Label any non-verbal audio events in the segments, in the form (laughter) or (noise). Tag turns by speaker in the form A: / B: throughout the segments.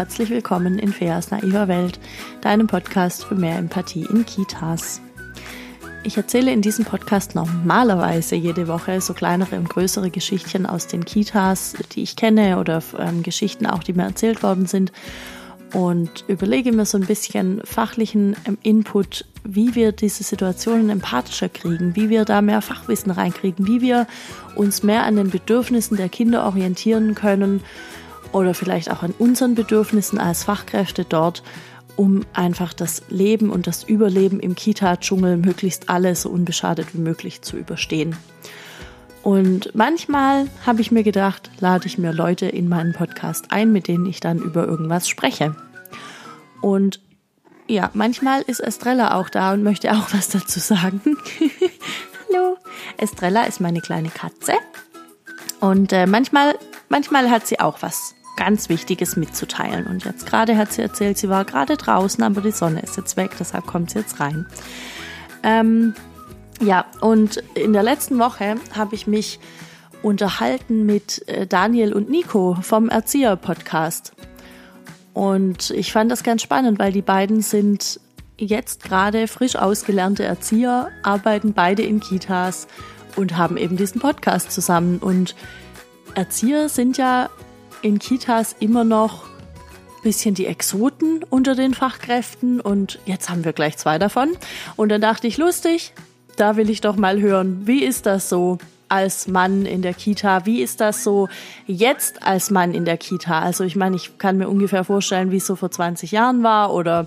A: herzlich willkommen in Feas naiver Welt, deinem Podcast für mehr Empathie in Kitas. Ich erzähle in diesem Podcast normalerweise jede Woche so kleinere und größere Geschichten aus den Kitas, die ich kenne oder ähm, Geschichten auch, die mir erzählt worden sind und überlege mir so ein bisschen fachlichen ähm, Input, wie wir diese Situationen empathischer kriegen, wie wir da mehr Fachwissen reinkriegen, wie wir uns mehr an den Bedürfnissen der Kinder orientieren können oder vielleicht auch an unseren Bedürfnissen als Fachkräfte dort, um einfach das Leben und das Überleben im Kita-Dschungel möglichst alles so unbeschadet wie möglich zu überstehen. Und manchmal habe ich mir gedacht, lade ich mir Leute in meinen Podcast ein, mit denen ich dann über irgendwas spreche. Und ja, manchmal ist Estrella auch da und möchte auch was dazu sagen. (laughs) Hallo. Estrella ist meine kleine Katze. Und äh, manchmal, manchmal hat sie auch was ganz Wichtiges mitzuteilen. Und jetzt gerade hat sie erzählt, sie war gerade draußen, aber die Sonne ist jetzt weg, deshalb kommt sie jetzt rein. Ähm, ja, und in der letzten Woche habe ich mich unterhalten mit äh, Daniel und Nico vom Erzieher-Podcast. Und ich fand das ganz spannend, weil die beiden sind jetzt gerade frisch ausgelernte Erzieher, arbeiten beide in Kitas und haben eben diesen Podcast zusammen. Und Erzieher sind ja in Kitas immer noch ein bisschen die Exoten unter den Fachkräften und jetzt haben wir gleich zwei davon. Und dann dachte ich, lustig, da will ich doch mal hören, wie ist das so als Mann in der Kita? Wie ist das so jetzt als Mann in der Kita? Also ich meine, ich kann mir ungefähr vorstellen, wie es so vor 20 Jahren war oder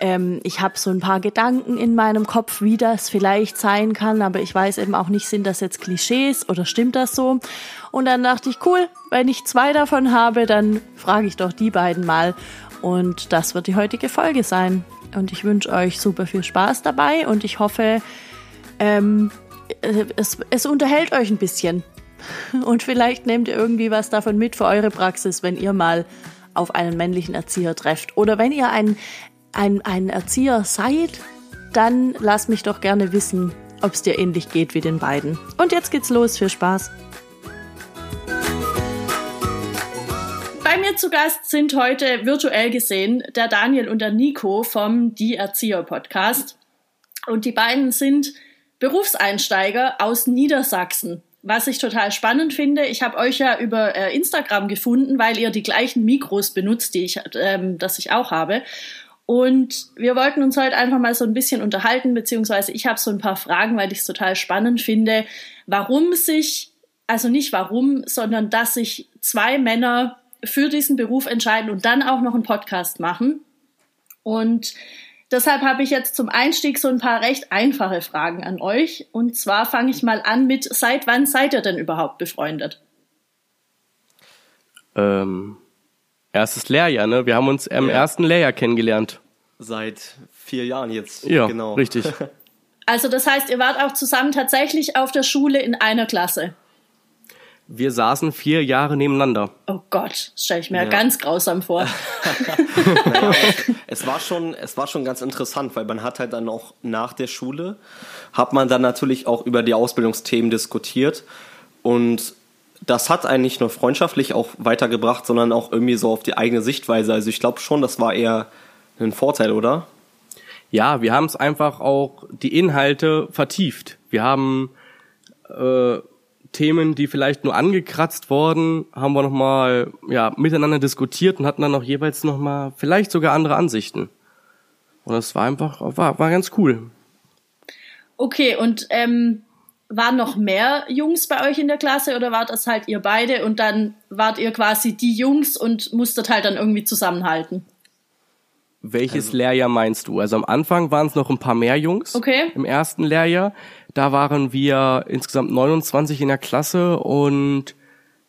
A: ähm, ich habe so ein paar Gedanken in meinem Kopf, wie das vielleicht sein kann, aber ich weiß eben auch nicht, sind das jetzt Klischees oder stimmt das so? Und dann dachte ich, cool, wenn ich zwei davon habe, dann frage ich doch die beiden mal. Und das wird die heutige Folge sein. Und ich wünsche euch super viel Spaß dabei und ich hoffe, ähm, es, es unterhält euch ein bisschen. (laughs) Und vielleicht nehmt ihr irgendwie was davon mit für eure Praxis, wenn ihr mal auf einen männlichen Erzieher trefft. Oder wenn ihr einen ein, ein Erzieher seid, dann lass mich doch gerne wissen, ob es dir ähnlich geht wie den beiden. Und jetzt geht's los, viel Spaß. Bei mir zu Gast sind heute virtuell gesehen der Daniel und der Nico vom Die Erzieher Podcast. Und die beiden sind Berufseinsteiger aus Niedersachsen. Was ich total spannend finde, ich habe euch ja über äh, Instagram gefunden, weil ihr die gleichen Mikros benutzt, die ich, ähm, das ich auch habe. Und wir wollten uns heute einfach mal so ein bisschen unterhalten, beziehungsweise ich habe so ein paar Fragen, weil ich es total spannend finde, warum sich, also nicht warum, sondern dass sich zwei Männer für diesen Beruf entscheiden und dann auch noch einen Podcast machen. Und deshalb habe ich jetzt zum Einstieg so ein paar recht einfache Fragen an euch. Und zwar fange ich mal an mit, seit wann seid ihr denn überhaupt befreundet?
B: Ähm, Erstes Lehrjahr, ne? Wir haben uns im ja. ersten Lehrjahr kennengelernt.
C: Seit vier Jahren jetzt.
B: Ja, genau. Richtig. (laughs)
A: Also das heißt, ihr wart auch zusammen tatsächlich auf der Schule in einer Klasse.
B: Wir saßen vier Jahre nebeneinander.
A: Oh Gott, das stelle ich mir ja. ganz grausam vor. (laughs)
C: naja, es war schon, es war schon ganz interessant, weil man hat halt dann auch nach der Schule, hat man dann natürlich auch über die Ausbildungsthemen diskutiert und das hat einen nicht nur freundschaftlich auch weitergebracht, sondern auch irgendwie so auf die eigene Sichtweise. Also ich glaube schon, das war eher ein Vorteil, oder?
B: Ja, wir haben es einfach auch die Inhalte vertieft. Wir haben äh, Themen, die vielleicht nur angekratzt wurden, haben wir nochmal ja, miteinander diskutiert und hatten dann auch jeweils nochmal vielleicht sogar andere Ansichten. Und das war einfach, war, war ganz cool.
A: Okay, und ähm, waren noch mehr Jungs bei euch in der Klasse oder wart das halt ihr beide und dann wart ihr quasi die Jungs und musstet halt dann irgendwie zusammenhalten?
B: Welches also. Lehrjahr meinst du? Also am Anfang waren es noch ein paar mehr Jungs.
A: Okay.
B: Im ersten Lehrjahr. Da waren wir insgesamt 29 in der Klasse und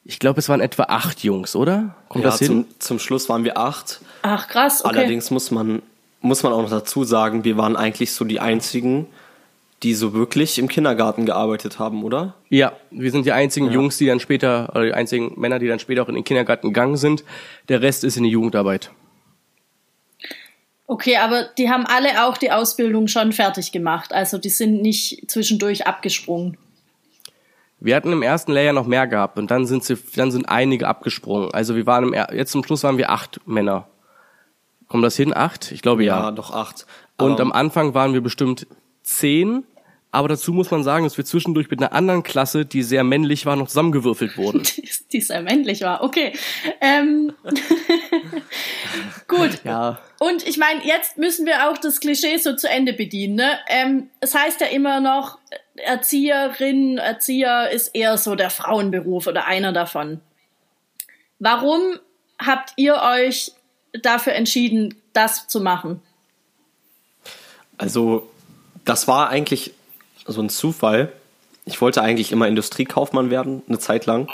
B: ich glaube, es waren etwa acht Jungs, oder?
C: Kommt ja, das hin? Zum, zum Schluss waren wir acht.
A: Ach, krass. Okay.
C: Allerdings muss man, muss man auch noch dazu sagen, wir waren eigentlich so die einzigen, die so wirklich im Kindergarten gearbeitet haben, oder?
B: Ja, wir sind die einzigen ja. Jungs, die dann später, oder die einzigen Männer, die dann später auch in den Kindergarten gegangen sind. Der Rest ist in die Jugendarbeit.
A: Okay, aber die haben alle auch die Ausbildung schon fertig gemacht. Also die sind nicht zwischendurch abgesprungen.
B: Wir hatten im ersten Layer noch mehr gehabt und dann sind sie, dann sind einige abgesprungen. Also wir waren im, jetzt zum Schluss waren wir acht Männer. Kommt das hin? Acht? Ich glaube ja.
C: Ja, doch acht.
B: Und
C: Aber-
B: am Anfang waren wir bestimmt zehn. Aber dazu muss man sagen, dass wir zwischendurch mit einer anderen Klasse, die sehr männlich war, noch zusammengewürfelt wurden. (laughs)
A: Die, sehr männlich war. Okay. Ähm, (laughs) gut.
B: Ja.
A: Und ich meine, jetzt müssen wir auch das Klischee so zu Ende bedienen. Ne? Ähm, es heißt ja immer noch, Erzieherin, Erzieher ist eher so der Frauenberuf oder einer davon. Warum habt ihr euch dafür entschieden, das zu machen?
C: Also, das war eigentlich so ein Zufall. Ich wollte eigentlich immer Industriekaufmann werden, eine Zeit lang.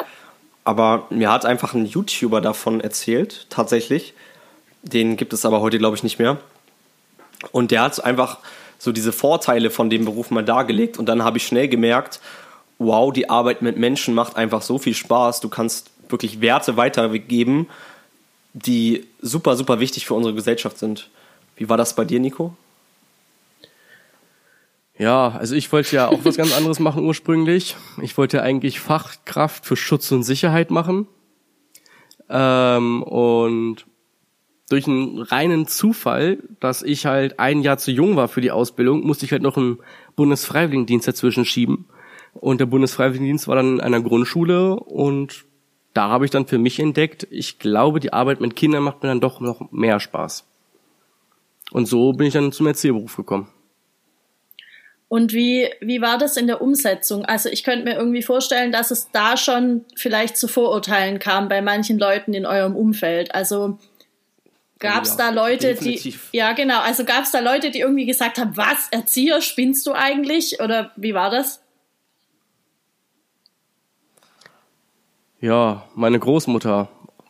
C: Aber mir hat einfach ein YouTuber davon erzählt, tatsächlich. Den gibt es aber heute, glaube ich, nicht mehr. Und der hat einfach so diese Vorteile von dem Beruf mal dargelegt. Und dann habe ich schnell gemerkt, wow, die Arbeit mit Menschen macht einfach so viel Spaß. Du kannst wirklich Werte weitergeben, die super, super wichtig für unsere Gesellschaft sind. Wie war das bei dir, Nico?
B: Ja, also ich wollte ja auch was ganz anderes machen ursprünglich. Ich wollte eigentlich Fachkraft für Schutz und Sicherheit machen. Ähm, und durch einen reinen Zufall, dass ich halt ein Jahr zu jung war für die Ausbildung, musste ich halt noch einen Bundesfreiwilligendienst dazwischen schieben. Und der Bundesfreiwilligendienst war dann in einer Grundschule und da habe ich dann für mich entdeckt, ich glaube, die Arbeit mit Kindern macht mir dann doch noch mehr Spaß. Und so bin ich dann zum Erzieherberuf gekommen.
A: Und wie, wie war das in der Umsetzung? Also ich könnte mir irgendwie vorstellen, dass es da schon vielleicht zu Vorurteilen kam bei manchen Leuten in eurem Umfeld. Also gab es
C: Ja,
A: da Leute,
C: definitiv.
A: die ja genau, also gab es da Leute, die irgendwie gesagt haben, was Erzieher spinnst du eigentlich? Oder wie war das?
B: Ja, meine Großmutter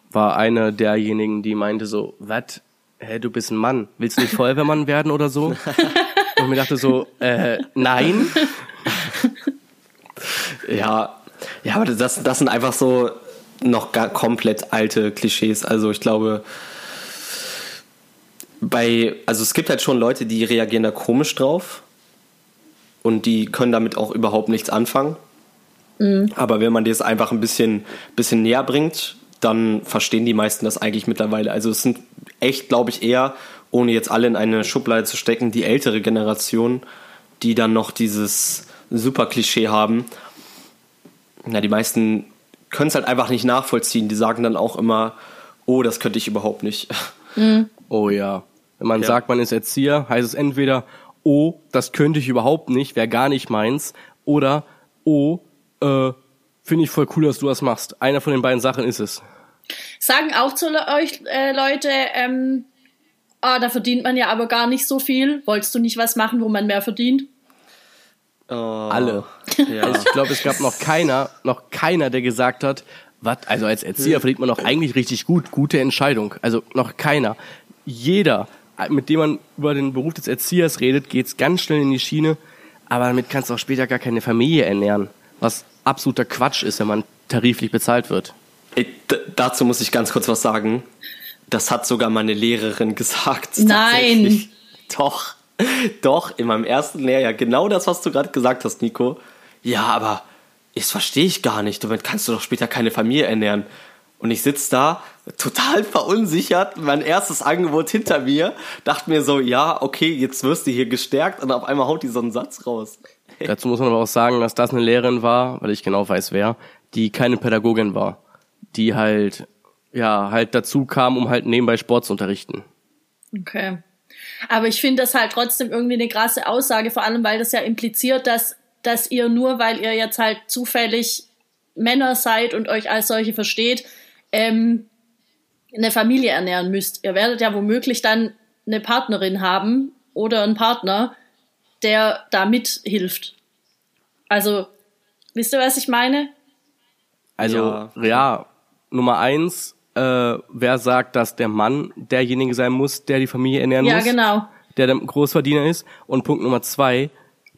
B: war eine derjenigen, die meinte so, was? Hä, du bist ein Mann. Willst du nicht (laughs) Feuerwehrmann werden oder so? (laughs) Und mir dachte so, äh, nein.
C: Ja, ja, aber das, das sind einfach so noch gar komplett alte Klischees. Also ich glaube, bei, also es gibt halt schon Leute, die reagieren da komisch drauf und die können damit auch überhaupt nichts anfangen. Aber wenn man das einfach ein bisschen, bisschen näher bringt, dann verstehen die meisten das eigentlich mittlerweile. Also es sind echt, glaube ich, eher, ohne jetzt alle in eine Schublade zu stecken, die ältere Generation, die dann noch dieses super Klischee haben. Na, die meisten können es halt einfach nicht nachvollziehen. Die sagen dann auch immer, oh, das könnte ich überhaupt nicht.
B: Oh ja. Wenn man
C: Ja.
B: sagt, man ist Erzieher, heißt es entweder, oh, das könnte ich überhaupt nicht, wäre gar nicht meins, oder, oh, äh, finde ich voll cool, dass du das machst. Einer von den beiden Sachen ist es.
A: Sagen auch zu le- euch äh, Leute, ähm, ah, da verdient man ja aber gar nicht so viel. Wolltest du nicht was machen, wo man mehr verdient?
B: Alle.
C: Ja.
B: Also ich glaube, es gab noch keiner, noch keiner, der gesagt hat, was, also als Erzieher verdient man doch eigentlich richtig gut, gute Entscheidung. Also noch keiner. Jeder, mit dem man über den Beruf des Erziehers redet, geht's ganz schnell in die Schiene, aber damit kannst du auch später gar keine Familie ernähren. Was absoluter Quatsch ist, wenn man tariflich bezahlt wird.
C: Dazu muss ich ganz kurz was sagen. Das hat sogar meine Lehrerin gesagt.
A: Nein.
C: tatsächlich. Doch, doch, in meinem ersten Lehrjahr. Genau das, was du gerade gesagt hast, Nico. Ja, aber das verstehe ich gar nicht. Damit kannst du doch später keine Familie ernähren. Und ich sitze da, total verunsichert, mein erstes Angebot hinter mir, dachte mir so, ja, okay, jetzt wirst du hier gestärkt und auf einmal haut die so einen Satz raus.
B: Dazu muss man aber auch sagen, dass das eine Lehrerin war, weil ich genau weiß wer, die keine Pädagogin war. Die halt, ja, halt dazu kam, um halt nebenbei Sport zu unterrichten.
A: Okay. Aber ich finde das halt trotzdem irgendwie eine krasse Aussage, vor allem weil das ja impliziert, dass, dass ihr nur, weil ihr jetzt halt zufällig Männer seid und euch als solche versteht, ähm, eine Familie ernähren müsst. Ihr werdet ja womöglich dann eine Partnerin haben oder einen Partner, der da mithilft. Also, wisst ihr, was ich meine?
B: Also,
C: Ja.
B: ja, Nummer eins, äh, wer sagt, dass der Mann derjenige sein muss, der die Familie ernähren
A: Ja,
B: muss?
A: genau.
B: Der der Großverdiener ist. Und Punkt Nummer zwei,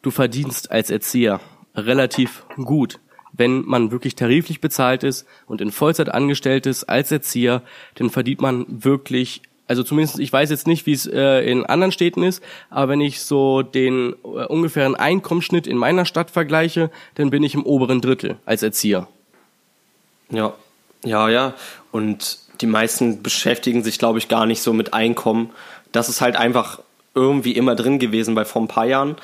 B: du verdienst als Erzieher relativ gut. Wenn man wirklich tariflich bezahlt ist und in Vollzeit angestellt ist als Erzieher, dann verdient man wirklich also zumindest, ich weiß jetzt nicht, wie es äh, in anderen Städten ist, aber wenn ich so den äh, ungefähren Einkommensschnitt in meiner Stadt vergleiche, dann bin ich im oberen Drittel als Erzieher.
C: Ja, ja, ja. Und die meisten beschäftigen sich, glaube ich, gar nicht so mit Einkommen. Das ist halt einfach irgendwie immer drin gewesen bei vor ein paar Jahren.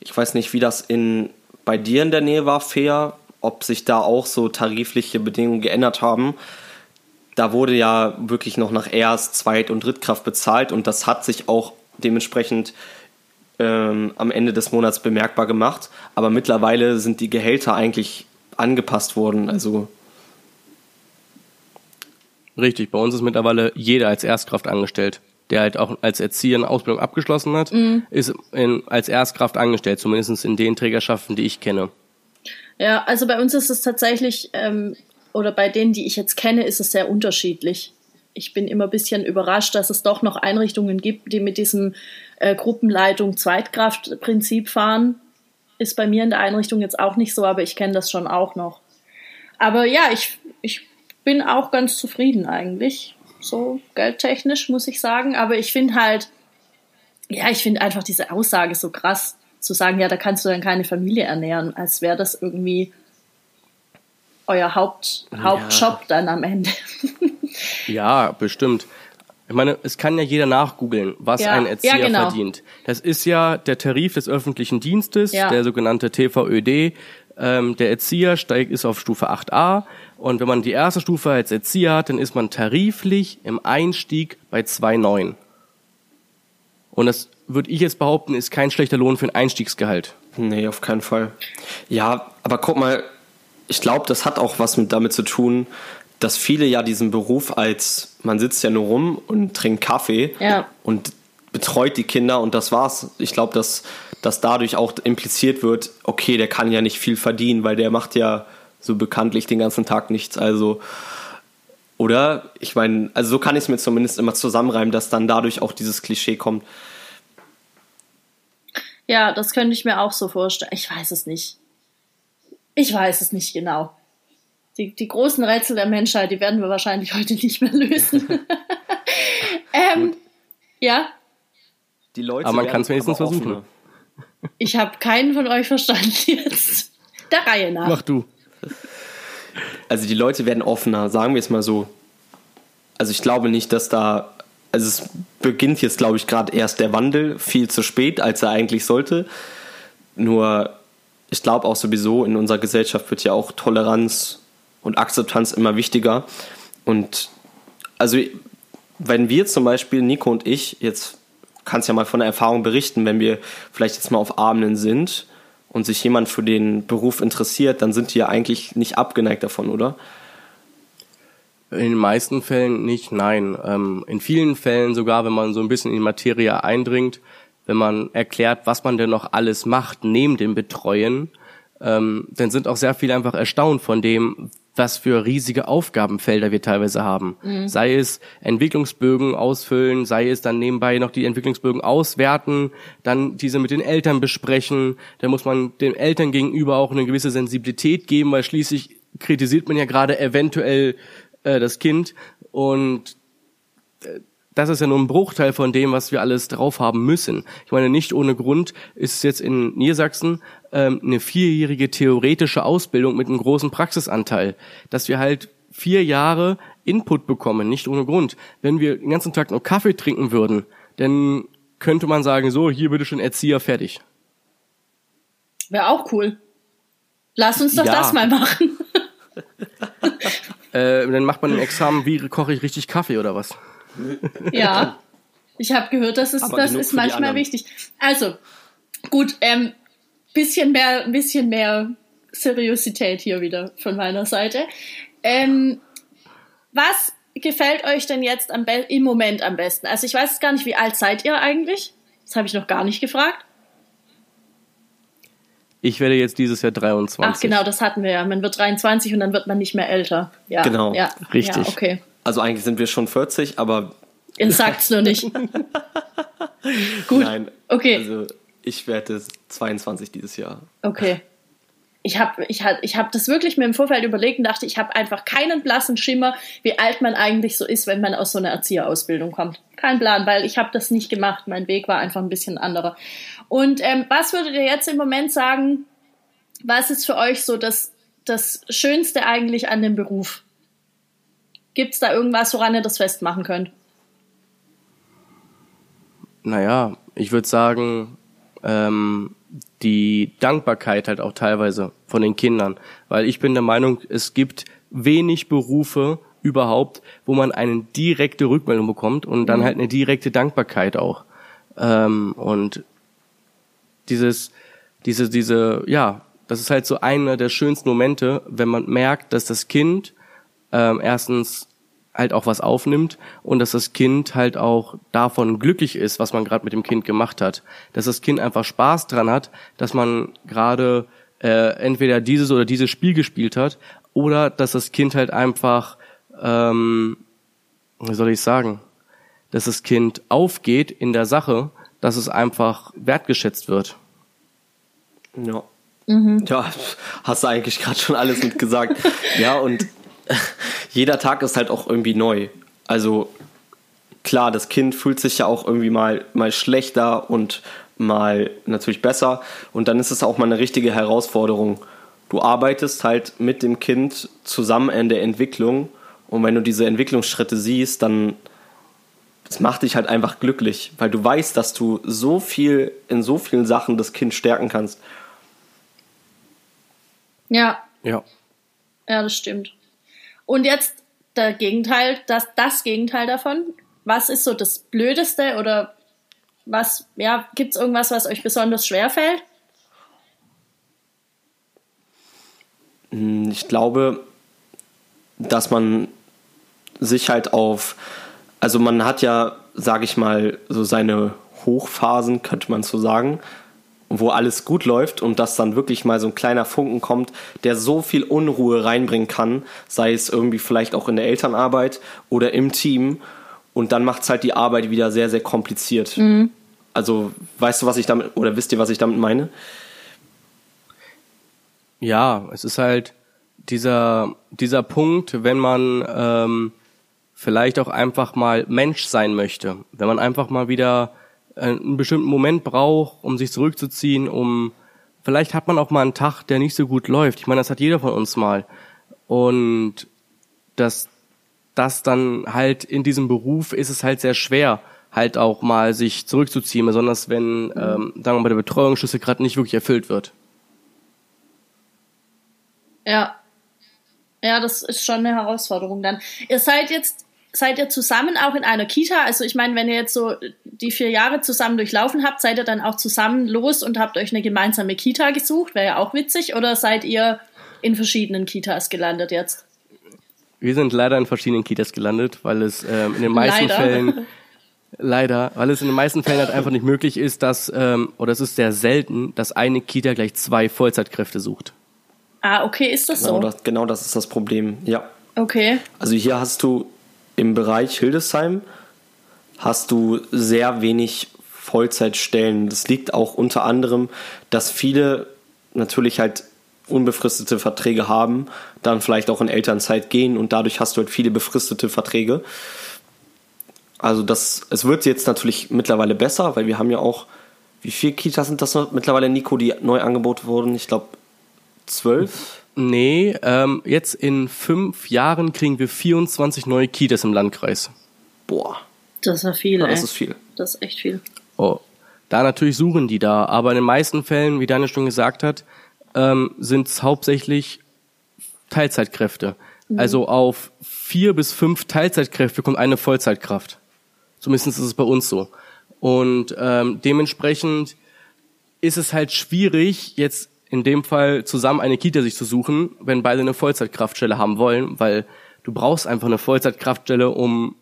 C: Ich weiß nicht, wie das in, bei dir in der Nähe war, fair, ob sich da auch so tarifliche Bedingungen geändert haben da wurde ja wirklich noch nach Erst-, Zweit- und Drittkraft bezahlt und das hat sich auch dementsprechend ähm, am Ende des Monats bemerkbar gemacht. Aber mittlerweile sind die Gehälter eigentlich angepasst worden. Also
B: Richtig, bei uns ist mittlerweile jeder als Erstkraft angestellt, der halt auch als Erzieher eine Ausbildung abgeschlossen hat, mhm. ist in, als Erstkraft angestellt, zumindest in den Trägerschaften, die ich kenne.
A: Ja, also bei uns ist es tatsächlich ähm, oder bei denen, die ich jetzt kenne, ist es sehr unterschiedlich. Ich bin immer ein bisschen überrascht, dass es doch noch Einrichtungen gibt, die mit diesem äh, Gruppenleitung Zweitkraftprinzip fahren. Ist bei mir in der Einrichtung jetzt auch nicht so, aber ich kenne das schon auch noch. Aber ja, ich, ich bin auch ganz zufrieden eigentlich. So geldtechnisch, muss ich sagen. Aber ich finde halt, ja, ich finde einfach diese Aussage so krass, zu sagen, ja, da kannst du dann keine Familie ernähren, als wäre das irgendwie euer Haupt, Hauptjob ja. dann am Ende. (laughs)
B: ja, bestimmt. Ich meine, es kann ja jeder nachgoogeln, was ja. ein Erzieher ja, genau. verdient. Das ist ja der Tarif des öffentlichen Dienstes, der sogenannte TVÖD. Ähm, der Erzieher steigt ist auf Stufe 8a und wenn man die erste Stufe als Erzieher hat, dann ist man tariflich im Einstieg bei 2,9. Und das würde ich jetzt behaupten, ist kein schlechter Lohn für ein Einstiegsgehalt.
C: Nee, auf keinen Fall. Ja, aber guck mal, ich glaube, das hat auch was mit damit zu tun, dass viele ja diesen Beruf als man sitzt ja nur rum und trinkt Kaffee ja. und betreut die Kinder und das war's. Ich glaube, dass, dass dadurch auch impliziert wird, okay, der kann ja nicht viel verdienen, weil der macht ja so bekanntlich den ganzen Tag nichts. Also, oder? Ich meine, also so kann ich es mir zumindest immer zusammenreimen, dass dann dadurch auch dieses Klischee kommt.
A: Ja, das könnte ich mir auch so vorstellen. Ich weiß es nicht. Ich weiß es nicht genau. Die, die großen Rätsel der Menschheit, die werden wir wahrscheinlich heute nicht mehr lösen. (laughs) ähm, ja.
B: Die Leute aber man kann es wenigstens versuchen.
A: Ich habe keinen von euch verstanden (laughs) jetzt. Der Reihe nach.
B: Mach du.
C: Also die Leute werden offener, sagen wir es mal so. Also ich glaube nicht, dass da, also es beginnt jetzt, glaube ich, gerade erst der Wandel, viel zu spät, als er eigentlich sollte. Nur ich glaube auch sowieso, in unserer Gesellschaft wird ja auch Toleranz und Akzeptanz immer wichtiger. Und also, wenn wir zum Beispiel, Nico und ich, jetzt kannst ja mal von der Erfahrung berichten, wenn wir vielleicht jetzt mal auf Abenden sind und sich jemand für den Beruf interessiert, dann sind die ja eigentlich nicht abgeneigt davon, oder?
B: In den meisten Fällen nicht, nein. Ähm, in vielen Fällen sogar, wenn man so ein bisschen in die Materie eindringt, wenn man erklärt, was man denn noch alles macht neben dem Betreuen, ähm, dann sind auch sehr viele einfach erstaunt von dem, was für riesige Aufgabenfelder wir teilweise haben. Mhm. Sei es Entwicklungsbögen ausfüllen, sei es dann nebenbei noch die Entwicklungsbögen auswerten, dann diese mit den Eltern besprechen. Da muss man den Eltern gegenüber auch eine gewisse Sensibilität geben, weil schließlich kritisiert man ja gerade eventuell äh, das Kind und äh, das ist ja nur ein Bruchteil von dem, was wir alles drauf haben müssen. Ich meine, nicht ohne Grund ist es jetzt in Niedersachsen ähm, eine vierjährige theoretische Ausbildung mit einem großen Praxisanteil, dass wir halt vier Jahre Input bekommen, nicht ohne Grund. Wenn wir den ganzen Tag nur Kaffee trinken würden, dann könnte man sagen, so, hier bitte schon Erzieher fertig.
A: Wäre auch cool. Lass uns doch ja. das mal machen. (laughs) (laughs)
B: äh, dann macht man im Examen, wie koche ich richtig Kaffee oder was?
A: Ja, ich habe gehört, das ist, das ist manchmal wichtig. Also, gut, ähm, bisschen mehr, bisschen mehr Seriosität hier wieder von meiner Seite. Ähm, was gefällt euch denn jetzt im Moment am besten? Also ich weiß gar nicht, wie alt seid ihr eigentlich? Das habe ich noch gar nicht gefragt.
B: Ich werde jetzt dieses Jahr 23.
A: Ach genau, das hatten wir ja. Man wird 23 und dann wird man nicht mehr älter. Ja,
C: genau,
A: ja,
B: richtig. Ja,
A: okay.
C: Also eigentlich sind wir schon 40, aber.
A: Ihr sagt's nur nicht. (laughs) Gut.
C: Nein.
A: Okay.
C: Also ich werde 22 dieses Jahr.
A: Okay. ich habe ich hab, ich hab das wirklich mir im Vorfeld überlegt und dachte, ich habe einfach keinen blassen Schimmer, wie alt man eigentlich so ist, wenn man aus so einer Erzieherausbildung kommt. Kein Plan, weil ich habe das nicht gemacht. Mein Weg war einfach ein bisschen anderer. Und ähm, was würdet ihr jetzt im Moment sagen, was ist für euch so das, das Schönste eigentlich an dem Beruf? Gibt es da irgendwas, woran ihr das festmachen könnt?
B: Naja, ich würde sagen, ähm, die Dankbarkeit halt auch teilweise von den Kindern. Weil ich bin der Meinung, es gibt wenig Berufe überhaupt, wo man eine direkte Rückmeldung bekommt und dann mhm. halt eine direkte Dankbarkeit auch. Ähm, und dieses, diese, diese, ja, das ist halt so einer der schönsten Momente, wenn man merkt, dass das Kind ähm, erstens halt auch was aufnimmt und dass das Kind halt auch davon glücklich ist, was man gerade mit dem Kind gemacht hat. Dass das Kind einfach Spaß dran hat, dass man gerade äh, entweder dieses oder dieses Spiel gespielt hat oder dass das Kind halt einfach, ähm, wie soll ich sagen, dass das Kind aufgeht in der Sache, dass es einfach wertgeschätzt wird.
C: Ja. Mhm. Ja, hast du eigentlich gerade schon alles mit gesagt. (laughs) ja, und (laughs) jeder Tag ist halt auch irgendwie neu. Also klar, das Kind fühlt sich ja auch irgendwie mal, mal schlechter und mal natürlich besser. Und dann ist es auch mal eine richtige Herausforderung. Du arbeitest halt mit dem Kind zusammen in der Entwicklung. Und wenn du diese Entwicklungsschritte siehst, dann das macht dich halt einfach glücklich, weil du weißt, dass du so viel in so vielen Sachen das Kind stärken kannst.
A: Ja.
B: Ja.
A: Ja, das stimmt. Und jetzt der Gegenteil, das, das Gegenteil davon. Was ist so das Blödeste oder was, ja, gibt es irgendwas, was euch besonders schwer fällt?
C: Hm, ich glaube, dass man sich halt auf, also man hat ja, sage ich mal, so seine Hochphasen, könnte man so sagen wo alles gut läuft und dass dann wirklich mal so ein kleiner Funken kommt, der so viel Unruhe reinbringen kann, sei es irgendwie vielleicht auch in der Elternarbeit oder im Team. Und dann macht es halt die Arbeit wieder sehr, sehr kompliziert. Mhm. Also, weißt du, was ich damit, oder wisst ihr, was ich damit meine?
B: Ja, es ist halt dieser, dieser Punkt, wenn man ähm, vielleicht auch einfach mal Mensch sein möchte, wenn man einfach mal wieder einen bestimmten Moment braucht, um sich zurückzuziehen, um vielleicht hat man auch mal einen Tag, der nicht so gut läuft. Ich meine, das hat jeder von uns mal. Und dass das dann halt in diesem Beruf ist es halt sehr schwer, halt auch mal sich zurückzuziehen, besonders wenn, mhm. ähm, sagen wir mal, der Betreuungsschlüssel gerade nicht wirklich erfüllt wird.
A: Ja. Ja, das ist schon eine Herausforderung dann. Ihr seid jetzt seid ihr zusammen auch in einer Kita? Also ich meine, wenn ihr jetzt so die vier Jahre zusammen durchlaufen habt, seid ihr dann auch zusammen los und habt euch eine gemeinsame Kita gesucht? Wäre ja auch witzig. Oder seid ihr in verschiedenen Kitas gelandet jetzt?
B: Wir sind leider in verschiedenen Kitas gelandet, weil es ähm, in den meisten leider. Fällen leider, weil es in den meisten Fällen halt einfach nicht möglich ist, dass ähm, oder es ist sehr selten, dass eine Kita gleich zwei Vollzeitkräfte sucht.
A: Ah, okay, ist das
C: genau
A: so?
C: Das, genau, das ist das Problem. Ja.
A: Okay.
C: Also hier hast du im Bereich Hildesheim hast du sehr wenig Vollzeitstellen. Das liegt auch unter anderem, dass viele natürlich halt unbefristete Verträge haben, dann vielleicht auch in Elternzeit gehen und dadurch hast du halt viele befristete Verträge. Also das, es wird jetzt natürlich mittlerweile besser, weil wir haben ja auch, wie viele Kitas sind das noch mittlerweile, Nico, die neu angeboten wurden? Ich glaube zwölf.
B: Nee, ähm, jetzt in fünf Jahren kriegen wir 24 neue Kitas im Landkreis.
C: Boah.
A: Das ist ja viel, ja,
C: Das ist viel.
A: Das ist echt viel.
B: Oh. Da natürlich suchen die da, aber in den meisten Fällen, wie Daniel schon gesagt hat, ähm, sind es hauptsächlich Teilzeitkräfte. Mhm. Also auf vier bis fünf Teilzeitkräfte kommt eine Vollzeitkraft. Zumindest ist es bei uns so. Und ähm, dementsprechend ist es halt schwierig, jetzt in dem Fall zusammen eine Kita sich zu suchen, wenn beide eine Vollzeitkraftstelle haben wollen, weil du brauchst einfach eine Vollzeitkraftstelle, um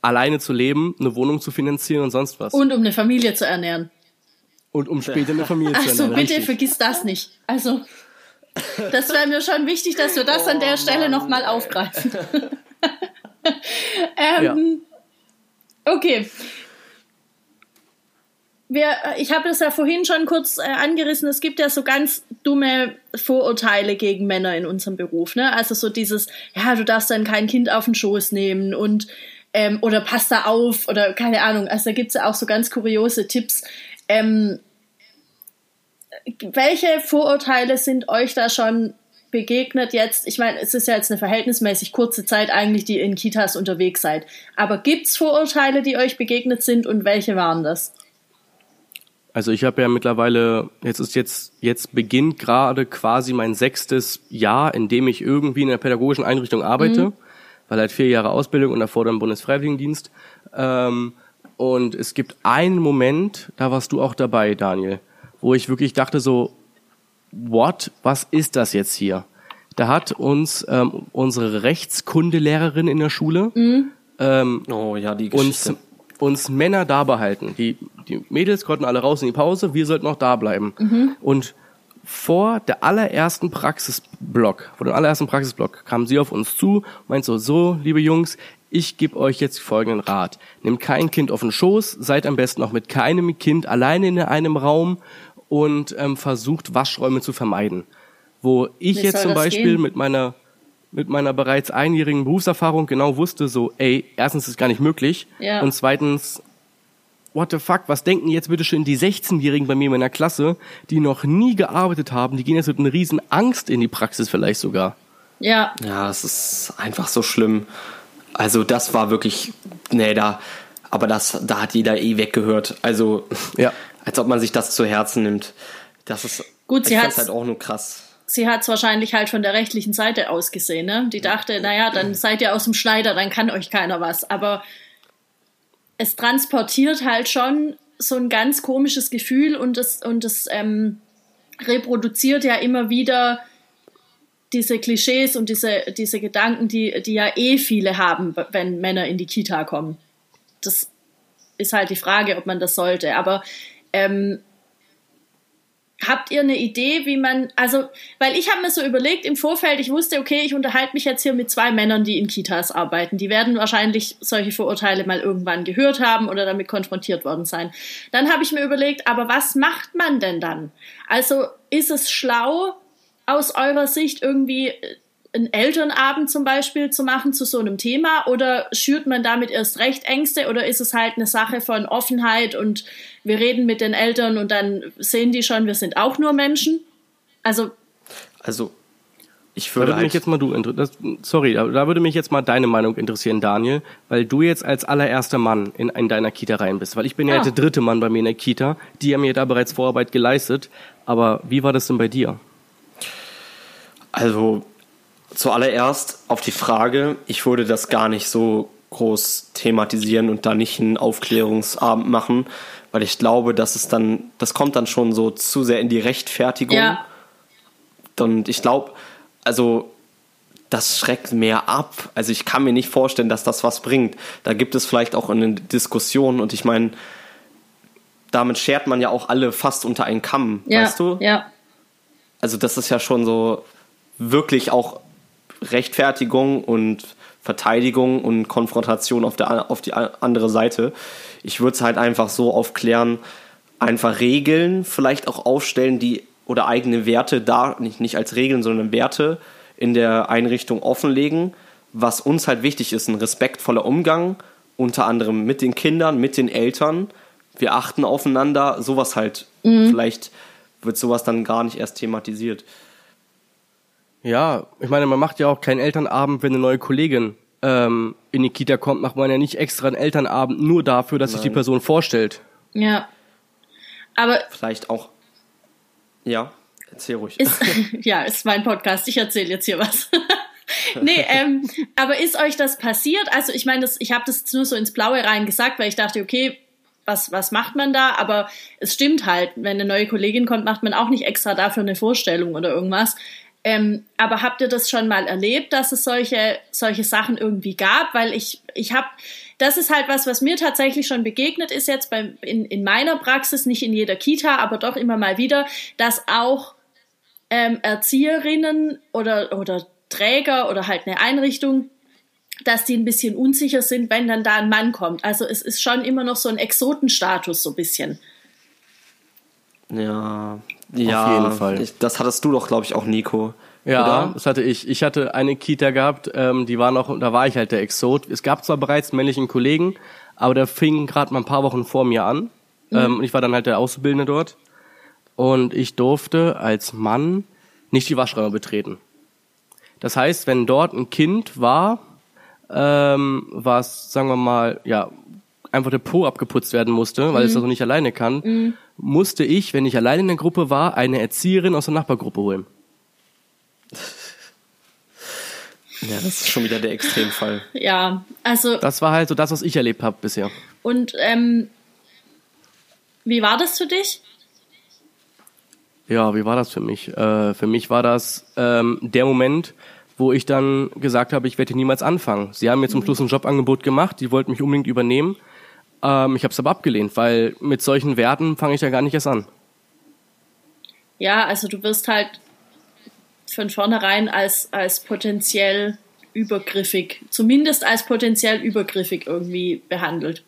B: alleine zu leben, eine Wohnung zu finanzieren und sonst was.
A: Und um eine Familie zu ernähren.
B: Und um später eine (laughs) Familie zu ernähren.
A: Also bitte vergiss das nicht. Also das wäre mir schon wichtig, dass wir das oh, an der Stelle nochmal aufgreifen. (laughs) (laughs) ähm, ja. Okay. Wir, ich habe das ja vorhin schon kurz äh, angerissen, es gibt ja so ganz dumme Vorurteile gegen Männer in unserem Beruf. Ne? Also so dieses, ja, du darfst dann kein Kind auf den Schoß nehmen und ähm, oder passt da auf oder keine Ahnung. Also da gibt's ja auch so ganz kuriose Tipps. Ähm, welche Vorurteile sind euch da schon begegnet jetzt? Ich meine, es ist ja jetzt eine verhältnismäßig kurze Zeit eigentlich, die in Kitas unterwegs seid. Aber gibt's Vorurteile, die euch begegnet sind und welche waren das?
B: Also ich habe ja mittlerweile, jetzt ist jetzt, jetzt beginnt gerade quasi mein sechstes Jahr, in dem ich irgendwie in einer pädagogischen Einrichtung arbeite, mhm. weil halt vier Jahre Ausbildung und davor dann Bundesfreiwilligendienst. Ähm, und es gibt einen Moment, da warst du auch dabei, Daniel, wo ich wirklich dachte so, what, was ist das jetzt hier? Da hat uns ähm, unsere Rechtskundelehrerin in der Schule mhm. ähm,
C: oh, ja, die
B: uns uns Männer da behalten. Die, die Mädels konnten alle raus in die Pause, wir sollten noch da bleiben. Mhm. Und vor der allerersten Praxisblock, vor dem allerersten Praxisblock kam sie auf uns zu, meint so, so, liebe Jungs, ich gebe euch jetzt folgenden Rat. Nehmt kein Kind auf den Schoß, seid am besten noch mit keinem Kind alleine in einem Raum und ähm, versucht, Waschräume zu vermeiden. Wo ich Wie jetzt zum Beispiel gehen? mit meiner mit meiner bereits einjährigen Berufserfahrung genau wusste, so, ey, erstens ist es gar nicht möglich ja. und zweitens, what the fuck, was denken jetzt bitte schön die 16-Jährigen bei mir in meiner Klasse, die noch nie gearbeitet haben, die gehen jetzt mit einer riesen Angst in die Praxis vielleicht sogar.
A: Ja.
C: Ja, es ist einfach so schlimm. Also das war wirklich, nee, da, aber das, da hat jeder eh weggehört. Also, ja. als ob man sich das zu Herzen nimmt. Das ist,
A: Gut, sie
C: hat halt auch nur krass
A: sie hat es wahrscheinlich halt von der rechtlichen Seite aus gesehen. Ne? Die dachte, naja, dann seid ihr aus dem Schneider, dann kann euch keiner was. Aber es transportiert halt schon so ein ganz komisches Gefühl und es, und es ähm, reproduziert ja immer wieder diese Klischees und diese, diese Gedanken, die, die ja eh viele haben, wenn Männer in die Kita kommen. Das ist halt die Frage, ob man das sollte. Aber ähm, Habt ihr eine Idee, wie man, also, weil ich habe mir so überlegt im Vorfeld, ich wusste, okay, ich unterhalte mich jetzt hier mit zwei Männern, die in Kitas arbeiten. Die werden wahrscheinlich solche Vorurteile mal irgendwann gehört haben oder damit konfrontiert worden sein. Dann habe ich mir überlegt, aber was macht man denn dann? Also ist es schlau, aus eurer Sicht irgendwie einen Elternabend zum Beispiel zu machen zu so einem Thema oder schürt man damit erst recht Ängste oder ist es halt eine Sache von Offenheit und wir reden mit den Eltern und dann sehen die schon, wir sind auch nur Menschen? Also.
C: Also, ich würde,
B: halt mich jetzt mal du, das, sorry, da würde mich jetzt mal deine Meinung interessieren, Daniel, weil du jetzt als allererster Mann in, in deiner Kita rein bist, weil ich bin ja ah. der dritte Mann bei mir in der Kita, die haben mir da bereits Vorarbeit geleistet, aber wie war das denn bei dir?
C: Also, zuallererst auf die Frage, ich würde das gar nicht so groß thematisieren und da nicht einen Aufklärungsabend machen, weil ich glaube, dass es dann, das kommt dann schon so zu sehr in die Rechtfertigung. Ja. Und ich glaube, also das schreckt mehr ab. Also ich kann mir nicht vorstellen, dass das was bringt. Da gibt es vielleicht auch eine Diskussion und ich meine, damit schert man ja auch alle fast unter einen Kamm, ja, weißt du?
A: Ja.
C: Also das ist ja schon so wirklich auch Rechtfertigung und Verteidigung und Konfrontation auf, der, auf die andere Seite. Ich würde es halt einfach so aufklären, einfach Regeln vielleicht auch aufstellen, die oder eigene Werte da, nicht, nicht als Regeln, sondern Werte in der Einrichtung offenlegen. Was uns halt wichtig ist, ein respektvoller Umgang, unter anderem mit den Kindern, mit den Eltern. Wir achten aufeinander, sowas halt. Mhm. Vielleicht wird sowas dann gar nicht erst thematisiert.
B: Ja, ich meine, man macht ja auch keinen Elternabend, wenn eine neue Kollegin ähm, in die Kita kommt, macht man ja nicht extra einen Elternabend nur dafür, dass Nein. sich die Person vorstellt.
A: Ja. Aber.
C: Vielleicht auch. Ja, erzähl ruhig.
A: Ist, (laughs) (laughs) ja, ist mein Podcast. Ich erzähle jetzt hier was. (laughs) nee, ähm, aber ist euch das passiert? Also ich meine, ich habe das nur so ins Blaue rein gesagt, weil ich dachte, okay, was, was macht man da? Aber es stimmt halt, wenn eine neue Kollegin kommt, macht man auch nicht extra dafür eine Vorstellung oder irgendwas. Ähm, aber habt ihr das schon mal erlebt, dass es solche, solche Sachen irgendwie gab? Weil ich, ich habe, das ist halt was, was mir tatsächlich schon begegnet ist jetzt bei, in, in meiner Praxis, nicht in jeder Kita, aber doch immer mal wieder, dass auch ähm, Erzieherinnen oder, oder Träger oder halt eine Einrichtung, dass die ein bisschen unsicher sind, wenn dann da ein Mann kommt. Also es ist schon immer noch so ein Exotenstatus so ein bisschen.
C: Ja, ja.
B: Auf jeden Fall.
C: Ich, das hattest du doch, glaube ich, auch, Nico.
B: Ja,
C: Oder?
B: das hatte ich. Ich hatte eine Kita gehabt, ähm, die war noch, da war ich halt der Exot. Es gab zwar bereits männlichen Kollegen, aber der fing gerade mal ein paar Wochen vor mir an. Ähm, und ich war dann halt der Auszubildende dort. Und ich durfte als Mann nicht die Waschräume betreten. Das heißt, wenn dort ein Kind war, ähm, was, sagen wir mal, ja, einfach der Po abgeputzt werden musste, weil es das noch nicht alleine kann, musste ich, wenn ich alleine in der Gruppe war, eine Erzieherin aus der Nachbargruppe holen.
C: Ja, das ist schon wieder der Extremfall. (laughs)
A: Ja, also
B: Das war halt so das, was ich erlebt habe bisher.
A: und ähm, wie war das für dich?
B: Ja, wie war das für mich? Äh, für mich war das ähm, der Moment, wo ich dann gesagt habe, ich werde niemals anfangen. Sie haben mir zum Schluss ein Jobangebot gemacht, die wollten mich unbedingt übernehmen. Ähm, ich habe es aber abgelehnt, weil mit solchen Werten fange ich ja gar nicht erst an.
A: Ja, also du wirst halt von vornherein als, als potenziell übergriffig, zumindest als potenziell übergriffig irgendwie behandelt.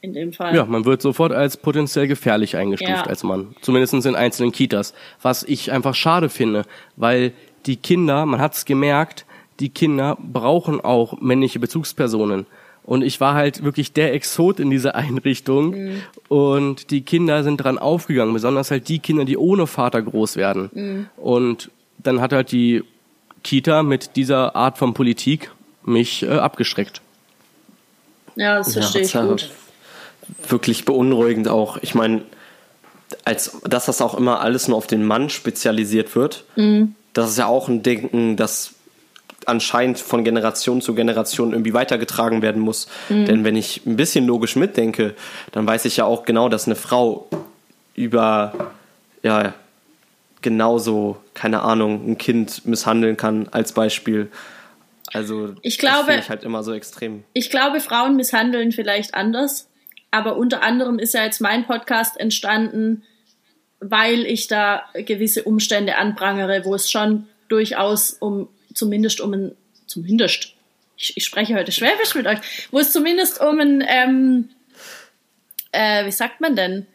A: In dem Fall.
B: Ja, man wird sofort als potenziell gefährlich eingestuft
A: Ja.
B: als Mann. Zumindest in einzelnen Kitas. Was ich einfach schade finde, weil die Kinder, man hat es gemerkt, die Kinder brauchen auch männliche Bezugspersonen. Und ich war halt wirklich der Exot in dieser Einrichtung. Und die Kinder sind dran aufgegangen, besonders halt die Kinder, die ohne Vater groß werden. Und dann hat halt die Kita mit dieser Art von Politik mich äh, abgeschreckt.
A: Ja, das verstehe ich
C: Ja,
A: gut.
C: Wirklich beunruhigend auch. Ich meine, als dass das auch immer alles nur auf den Mann spezialisiert wird, das ist ja auch ein Denken, das anscheinend von Generation zu Generation irgendwie weitergetragen werden muss. Denn wenn ich ein bisschen logisch mitdenke, dann weiß ich ja auch genau, dass eine Frau über ja genauso, keine Ahnung, ein Kind misshandeln kann als Beispiel. Also
A: Ich
C: das
A: glaube-
C: finde ich halt immer so extrem.
A: Ich glaube, Frauen misshandeln vielleicht anders, aber unter anderem ist ja jetzt mein Podcast entstanden, weil ich da gewisse Umstände anprangere, wo es schon durchaus um, zumindest um ein, zumindest, ich, ich spreche heute Schwäbisch mit euch, wo es zumindest um ein, ähm, äh, wie sagt man denn,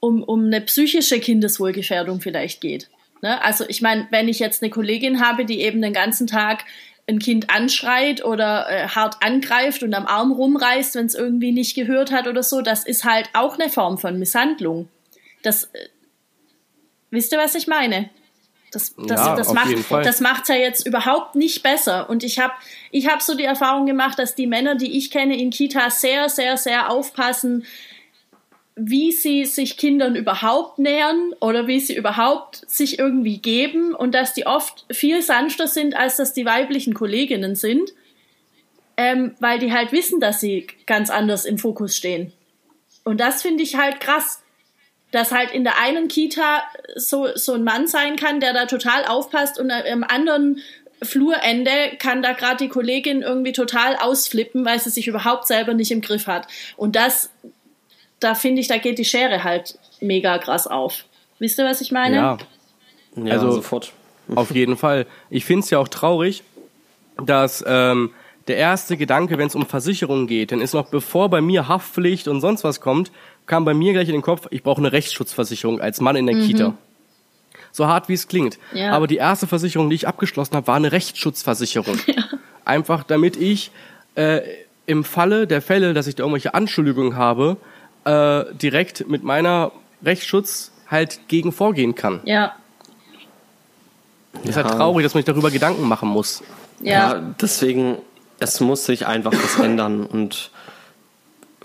A: um, um eine psychische Kindeswohlgefährdung vielleicht geht. Ne? Also ich meine, wenn ich jetzt eine Kollegin habe, die eben den ganzen Tag ein Kind anschreit oder äh, hart angreift und am Arm rumreißt, wenn es irgendwie nicht gehört hat oder so, das ist halt auch eine Form von Misshandlung. Das, äh, wisst ihr, was ich meine? Das, das,
B: Ja,
A: das macht das macht's ja jetzt überhaupt nicht besser. Und ich habe ich hab so die Erfahrung gemacht, dass die Männer, die ich kenne in Kitas, sehr, sehr, sehr aufpassen, wie sie sich Kindern überhaupt nähern oder wie sie überhaupt sich irgendwie geben und dass die oft viel sanfter sind, als das die weiblichen Kolleginnen sind, ähm, weil die halt wissen, dass sie ganz anders im Fokus stehen. Und das finde ich halt krass, dass halt in der einen Kita so, so ein Mann sein kann, der da total aufpasst und am anderen Flurende kann da gerade die Kollegin irgendwie total ausflippen, weil sie sich überhaupt selber nicht im Griff hat. Und das, da finde ich, da geht die Schere halt mega krass auf. Wisst ihr, was ich meine?
B: Ja,
C: Ja,
B: Also-
C: sofort.
B: Auf jeden Fall. Ich finde es ja auch traurig, dass ähm, der erste Gedanke, wenn es um Versicherungen geht, dann ist noch bevor bei mir Haftpflicht und sonst was kommt, kam bei mir gleich in den Kopf, ich brauche eine Rechtsschutzversicherung als Mann in der Kita. So hart wie es klingt.
A: Ja.
B: Aber die erste Versicherung, die ich abgeschlossen habe, war eine Rechtsschutzversicherung. (laughs) Einfach damit ich äh, im Falle der Fälle, dass ich da irgendwelche Anschuldigungen habe, äh, direkt mit meiner Rechtsschutz halt gegen vorgehen kann.
A: Ja,
B: Ist halt traurig, dass man sich darüber Gedanken machen muss.
A: ja.
C: Ja, deswegen, es muss sich einfach was ändern. Und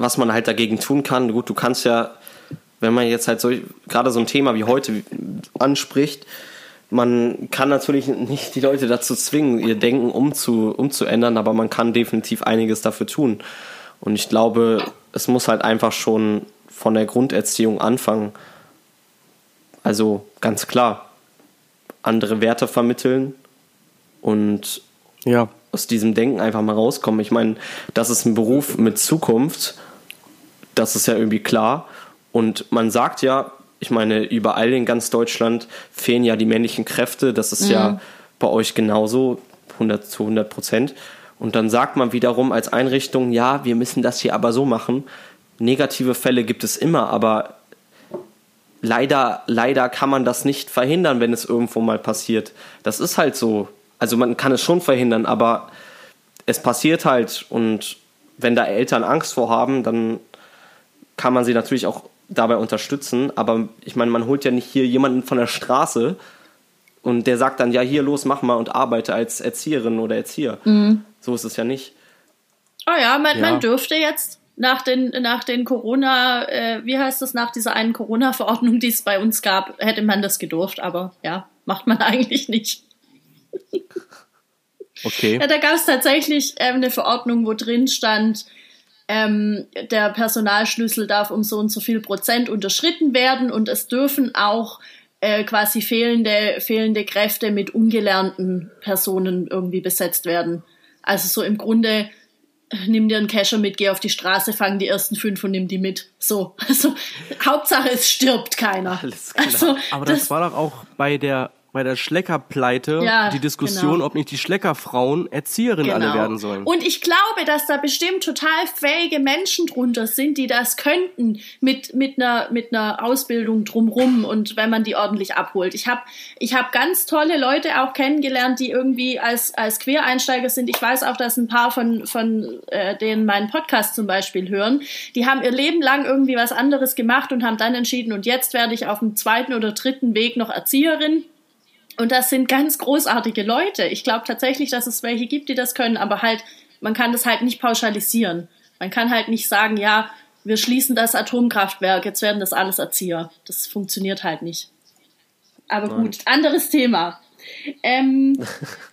C: was man halt dagegen tun kann, gut, du kannst ja, wenn man jetzt halt so, gerade so ein Thema wie heute anspricht, man kann natürlich nicht die Leute dazu zwingen, ihr Denken umzu, umzuändern, aber man kann definitiv einiges dafür tun. Und ich glaube, es muss halt einfach schon von der Grunderziehung anfangen. Also ganz klar, andere Werte vermitteln und
B: Ja.
C: aus diesem Denken einfach mal rauskommen. Ich meine, das ist ein Beruf mit Zukunft, das ist ja irgendwie klar. Und man sagt ja, ich meine, überall in ganz Deutschland fehlen ja die männlichen Kräfte, das ist ja bei euch genauso, 100 zu 100 Prozent. Und dann sagt man wiederum als Einrichtung, ja, wir müssen das hier aber so machen. Negative Fälle gibt es immer, aber leider, leider kann man das nicht verhindern, wenn es irgendwo mal passiert. Das ist halt so. Also man kann es schon verhindern, aber es passiert halt und wenn da Eltern Angst vor haben, dann kann man sie natürlich auch dabei unterstützen. Aber ich meine, man holt ja nicht hier jemanden von der Straße und der sagt dann, ja, hier los, mach mal und arbeite als Erzieherin oder Erzieher. Mhm. So ist es ja nicht.
A: Oh ja, man, ja. man dürfte jetzt nach den, nach den Corona, äh, wie heißt das, nach dieser einen Corona-Verordnung, die es bei uns gab, hätte man das gedurft, aber ja, macht man (laughs) eigentlich nicht.
B: Okay.
A: Ja, da gab es tatsächlich ähm, eine Verordnung, wo drin stand, ähm, der Personalschlüssel darf um so und so viel Prozent unterschritten werden und es dürfen auch äh, quasi fehlende, fehlende Kräfte mit ungelernten Personen irgendwie besetzt werden. Also so im Grunde nimm dir einen Kescher mit, geh auf die Straße, fang die ersten fünf und nimm die mit. So, (laughs) also Hauptsache es stirbt keiner. Alles klar. Also,
B: Aber das, das war doch auch bei der bei der Schleckerpleite ja, die Diskussion, genau. ob nicht die Schleckerfrauen Erzieherinnen genau. alle werden sollen.
A: Und ich glaube, dass da bestimmt total fähige Menschen drunter sind, die das könnten mit mit einer mit einer Ausbildung drumrum und wenn man die ordentlich abholt. Ich habe ich habe ganz tolle Leute auch kennengelernt, die irgendwie als als Quereinsteiger sind. Ich weiß auch, dass ein paar von von äh, denen meinen Podcast zum Beispiel hören. Die haben ihr Leben lang irgendwie was anderes gemacht und haben dann entschieden und jetzt werde ich auf dem zweiten oder dritten Weg noch Erzieherin und das sind ganz großartige Leute. Ich glaube tatsächlich, dass es welche gibt, die das können, aber halt, man kann das halt nicht pauschalisieren. Man kann halt nicht sagen, ja, wir schließen das Atomkraftwerk, jetzt werden das alles Erzieher. Das funktioniert halt nicht. Aber Nein. gut, anderes Thema. Ähm, (laughs)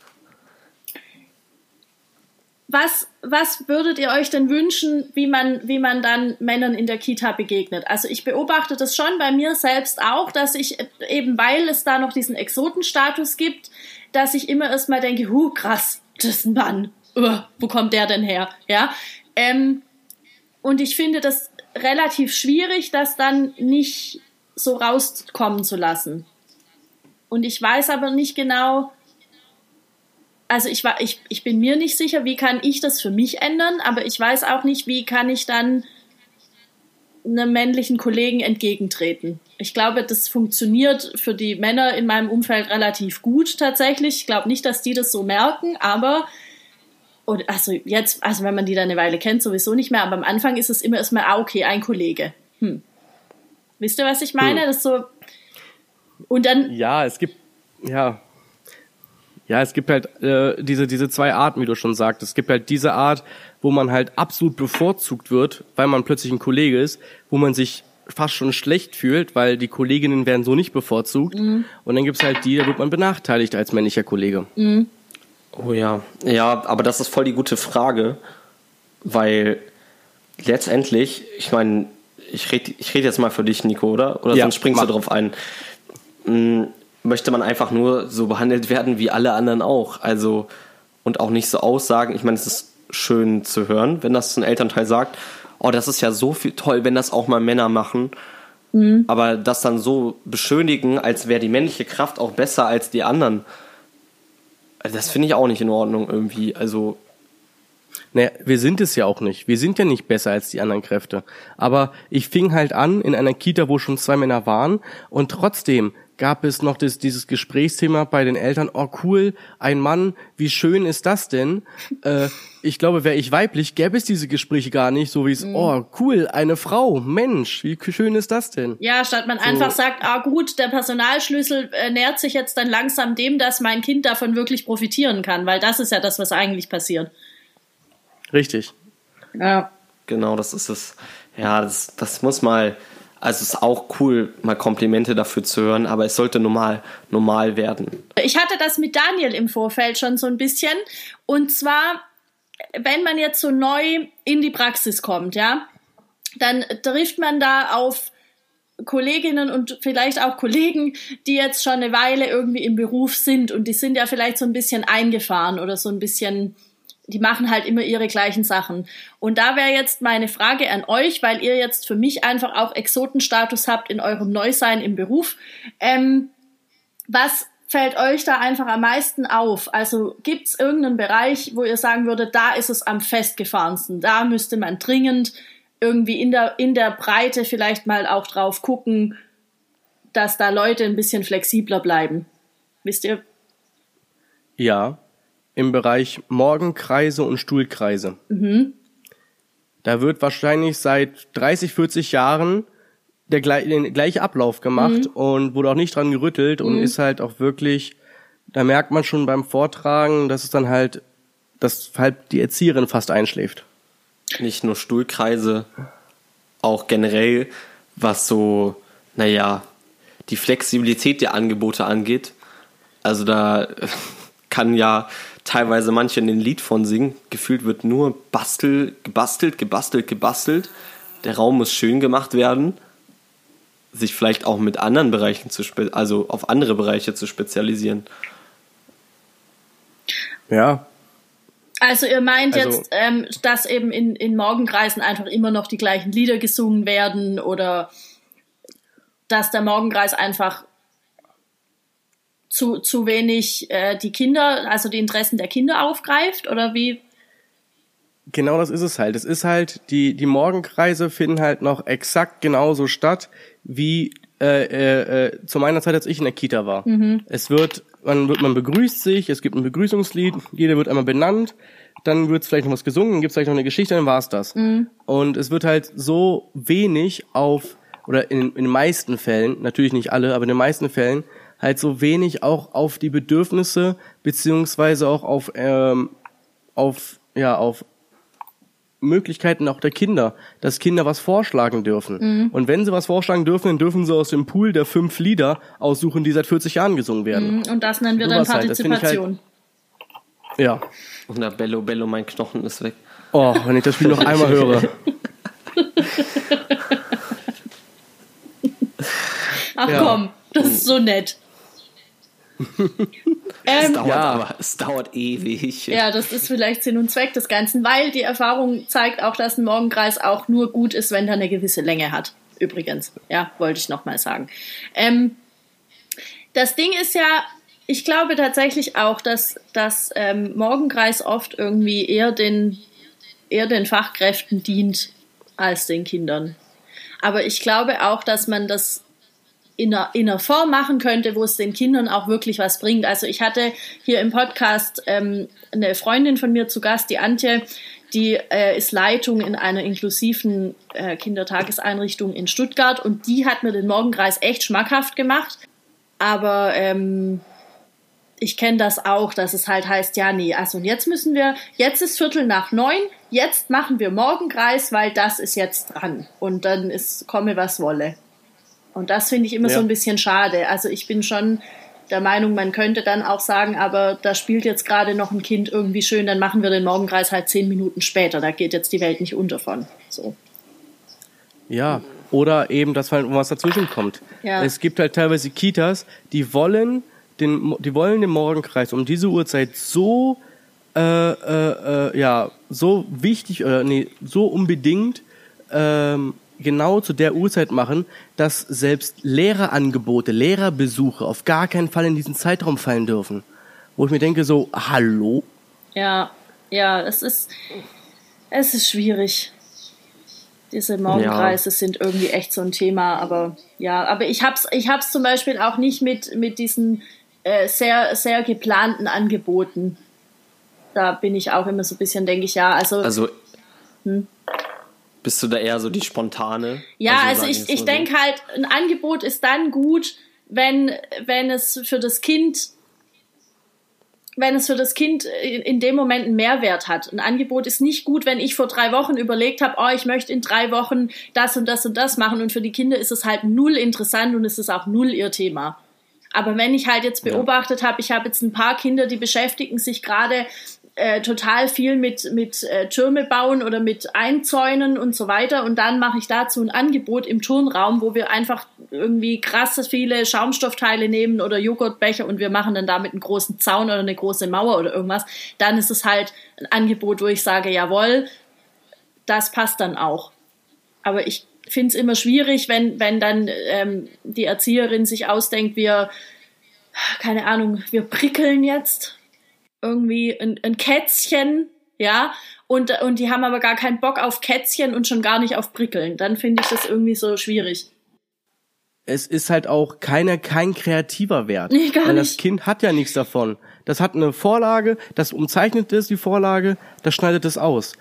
A: was, was würdet ihr euch denn wünschen, wie man, wie man dann Männern in der Kita begegnet? Also ich beobachte das schon bei mir selbst auch, dass ich eben, weil es da noch diesen Exotenstatus gibt, dass ich immer erstmal denke, hu, krass, das ist ein Mann. Uh, wo kommt der denn her? Ja. Ähm, und ich finde das relativ schwierig, das dann nicht so rauskommen zu lassen. Und ich weiß aber nicht genau, also ich war, ich, ich bin mir nicht sicher, wie kann ich das für mich ändern, aber ich weiß auch nicht, wie kann ich dann einem männlichen Kollegen entgegentreten. Ich glaube, das funktioniert für die Männer in meinem Umfeld relativ gut tatsächlich. Ich glaube nicht, dass die das so merken, aber und also jetzt, also wenn man die dann eine Weile kennt, sowieso nicht mehr, aber am Anfang ist es immer erstmal, ah, okay, ein Kollege. Hm. Wisst ihr, was ich meine? Hm. Das so. Und dann.
B: Ja, es gibt, ja, ja, es gibt halt äh, diese, diese zwei Arten, wie du schon sagst. Es gibt halt diese Art, wo man halt absolut bevorzugt wird, weil man plötzlich ein Kollege ist, wo man sich fast schon schlecht fühlt, weil die Kolleginnen werden so nicht bevorzugt. Mhm. Und dann gibt's halt die, da wird man benachteiligt als männlicher Kollege. Mhm.
C: Oh ja. Ja, aber das ist voll die gute Frage, weil letztendlich, ich meine, ich rede ich red jetzt mal für dich, Nico, oder? Oder ja, sonst springst mach. du drauf ein. Möchte man einfach nur so behandelt werden wie alle anderen auch. Also, und auch nicht so aussagen. Ich meine, es ist schön zu hören, wenn das ein Elternteil sagt, oh, das ist ja so viel toll, wenn das auch mal Männer machen. Mhm. Aber das dann so beschönigen, als wäre die männliche Kraft auch besser als die anderen, das finde ich auch nicht in Ordnung irgendwie. Also.
B: Naja, wir sind es ja auch nicht. Wir sind ja nicht besser als die anderen Kräfte. Aber ich fing halt an in einer Kita, wo schon zwei Männer waren und trotzdem gab es noch das, dieses Gesprächsthema bei den Eltern, oh cool, ein Mann, wie schön ist das denn? Äh, ich glaube, wäre ich weiblich, gäbe es diese Gespräche gar nicht, so wie es, mhm. oh cool, eine Frau, Mensch, wie schön ist das denn?
A: Ja, statt man so. einfach sagt, ah gut, der Personalschlüssel äh, nähert sich jetzt dann langsam dem, dass mein Kind davon wirklich profitieren kann, weil das ist ja das, was eigentlich passiert.
B: Richtig.
C: Ja. Genau, das ist es. Ja, das, das muss mal also es ist auch cool, mal Komplimente dafür zu hören, aber es sollte normal, normal werden.
A: Ich hatte das mit Daniel im Vorfeld schon so ein bisschen. Und zwar, wenn man jetzt so neu in die Praxis kommt, ja, dann trifft man da auf Kolleginnen und vielleicht auch Kollegen, die jetzt schon eine Weile irgendwie im Beruf sind und die sind ja vielleicht so ein bisschen eingefahren oder so ein bisschen die machen halt immer ihre gleichen Sachen. Und da wäre jetzt meine Frage an euch, weil ihr jetzt für mich einfach auch Exotenstatus habt in eurem Neusein im Beruf. Ähm, was fällt euch da einfach am meisten auf? Also gibt's irgendeinen Bereich, wo ihr sagen würdet, da ist es am festgefahrensten, da müsste man dringend irgendwie in der, in der Breite vielleicht mal auch drauf gucken, dass da Leute ein bisschen flexibler bleiben. Wisst ihr?
B: Ja, im Bereich Morgenkreise und Stuhlkreise. Mhm. Da wird wahrscheinlich seit 30, 40 Jahren der, der gleiche Ablauf gemacht mhm. und wurde auch nicht dran gerüttelt und mhm. ist halt auch wirklich, da merkt man schon beim Vortragen, dass es dann halt, dass halt die Erzieherin fast einschläft.
C: Nicht nur Stuhlkreise, auch generell, was so, naja, die Flexibilität der Angebote angeht. Also da (laughs) kann ja teilweise manche in den Lied von singen. Gefühlt wird nur bastel, gebastelt, gebastelt, gebastelt. Der Raum muss schön gemacht werden. Sich vielleicht auch mit anderen Bereichen zu, also auf andere Bereiche zu spezialisieren.
B: Ja.
A: Also ihr meint also, jetzt, ähm, dass eben in, in Morgenkreisen einfach immer noch die gleichen Lieder gesungen werden oder dass der Morgenkreis einfach zu, zu wenig äh, die Kinder, also die Interessen der Kinder aufgreift oder wie?
B: Genau das ist es halt. Es ist halt, die, die Morgenkreise finden halt noch exakt genauso statt, wie äh, äh, äh, zu meiner Zeit, als ich in der Kita war. Mhm. Es wird, man wird, man begrüßt sich, es gibt ein Begrüßungslied, jeder wird einmal benannt, dann wird vielleicht noch was gesungen, dann gibt es vielleicht noch eine Geschichte, dann war's das. Mhm. Und es wird halt so wenig auf, oder in, in den meisten Fällen, natürlich nicht alle, aber in den meisten Fällen, halt so wenig auch auf die Bedürfnisse beziehungsweise auch auf ähm, auf ja auf Möglichkeiten auch der Kinder, dass Kinder was vorschlagen dürfen. Mhm. Und wenn sie was vorschlagen dürfen, dann dürfen sie aus dem Pool der fünf Lieder aussuchen, die seit 40 Jahren gesungen werden.
A: Mhm. Und das nennen wir dann halt. Partizipation.
B: Halt, ja.
C: Und der Bello Bello, mein Knochen ist weg.
B: Oh, wenn ich das Spiel noch einmal höre. (laughs)
A: Ach ja. komm, das ist so nett (laughs)
C: es, dauert ja. aber, es dauert ewig.
A: Ja, das ist vielleicht Sinn und Zweck des Ganzen, weil die Erfahrung zeigt auch, dass ein Morgenkreis auch nur gut ist, wenn er eine gewisse Länge hat. Übrigens, ja, wollte ich nochmal sagen. Ähm, das Ding ist ja, ich glaube tatsächlich auch, dass das ähm, Morgenkreis oft irgendwie eher den, eher den Fachkräften dient als den Kindern. Aber ich glaube auch, dass man das in einer, in einer Form machen könnte, wo es den Kindern auch wirklich was bringt. Also ich hatte hier im Podcast ähm, eine Freundin von mir zu Gast, die Antje, die äh, ist Leitung in einer inklusiven äh, Kindertageseinrichtung in Stuttgart und die hat mir den Morgenkreis echt schmackhaft gemacht. Aber ähm, ich kenne das auch, dass es halt heißt, ja, nee, also und jetzt müssen wir, jetzt ist Viertel nach neun, jetzt machen wir Morgenkreis, weil das ist jetzt dran. Und dann ist, komme was wolle. Und das finde ich immer ja. so ein bisschen schade. Also ich bin schon der Meinung, man könnte dann auch sagen, aber da spielt jetzt gerade noch ein Kind irgendwie schön, dann machen wir den Morgenkreis halt zehn Minuten später. Da geht jetzt die Welt nicht unter von. So.
B: Ja, oder eben, dass halt was dazwischen kommt. Ja. Es gibt halt teilweise Kitas, die wollen den, die wollen den Morgenkreis um diese Uhrzeit so, äh, äh, äh, ja, so wichtig oder nee, so unbedingt ähm, genau zu der Uhrzeit machen, dass selbst Lehrerangebote, Lehrerbesuche auf gar keinen Fall in diesen Zeitraum fallen dürfen. Wo ich mir denke, so, hallo?
A: Ja, ja, es ist, es ist schwierig. Diese Morgenkreise ja. sind irgendwie echt so ein Thema, aber ja, aber ich hab's, ich hab's zum Beispiel auch nicht mit, mit diesen äh, sehr, sehr geplanten Angeboten. Da bin ich auch immer so ein bisschen, denke ich, ja, also.
C: Also, hm? Bist du da eher so die spontane?
A: Ja, also, also ich, ich denke halt, ein Angebot ist dann gut, wenn, wenn es für das Kind wenn es für das Kind in dem Moment einen Mehrwert hat. Ein Angebot ist nicht gut, wenn ich vor drei Wochen überlegt habe, oh, ich möchte in drei Wochen das und das und das machen und für die Kinder ist es halt null interessant und es ist auch null ihr Thema. Aber wenn ich halt jetzt beobachtet habe, ich habe jetzt ein paar Kinder, die beschäftigen sich gerade äh, total viel mit, mit äh, Türme bauen oder mit Einzäunen und so weiter. Und dann mache ich dazu ein Angebot im Turnraum, wo wir einfach irgendwie krasse viele Schaumstoffteile nehmen oder Joghurtbecher und wir machen dann damit einen großen Zaun oder eine große Mauer oder irgendwas. Dann ist es halt ein Angebot, wo ich sage, jawohl, das passt dann auch. Aber ich finde es immer schwierig, wenn, wenn dann ähm, die Erzieherin sich ausdenkt, wir, keine Ahnung, wir prickeln jetzt irgendwie ein, ein Kätzchen, ja, und, und die haben aber gar keinen Bock auf Kätzchen und schon gar nicht auf Prickeln. Dann finde ich das irgendwie so schwierig.
B: es ist halt auch keiner kein kreativer Wert.
A: Nee, gar
B: weil das
A: nicht.
B: Kind hat ja nichts davon. Das hat eine Vorlage, das umzeichnet es, die Vorlage, das schneidet es aus.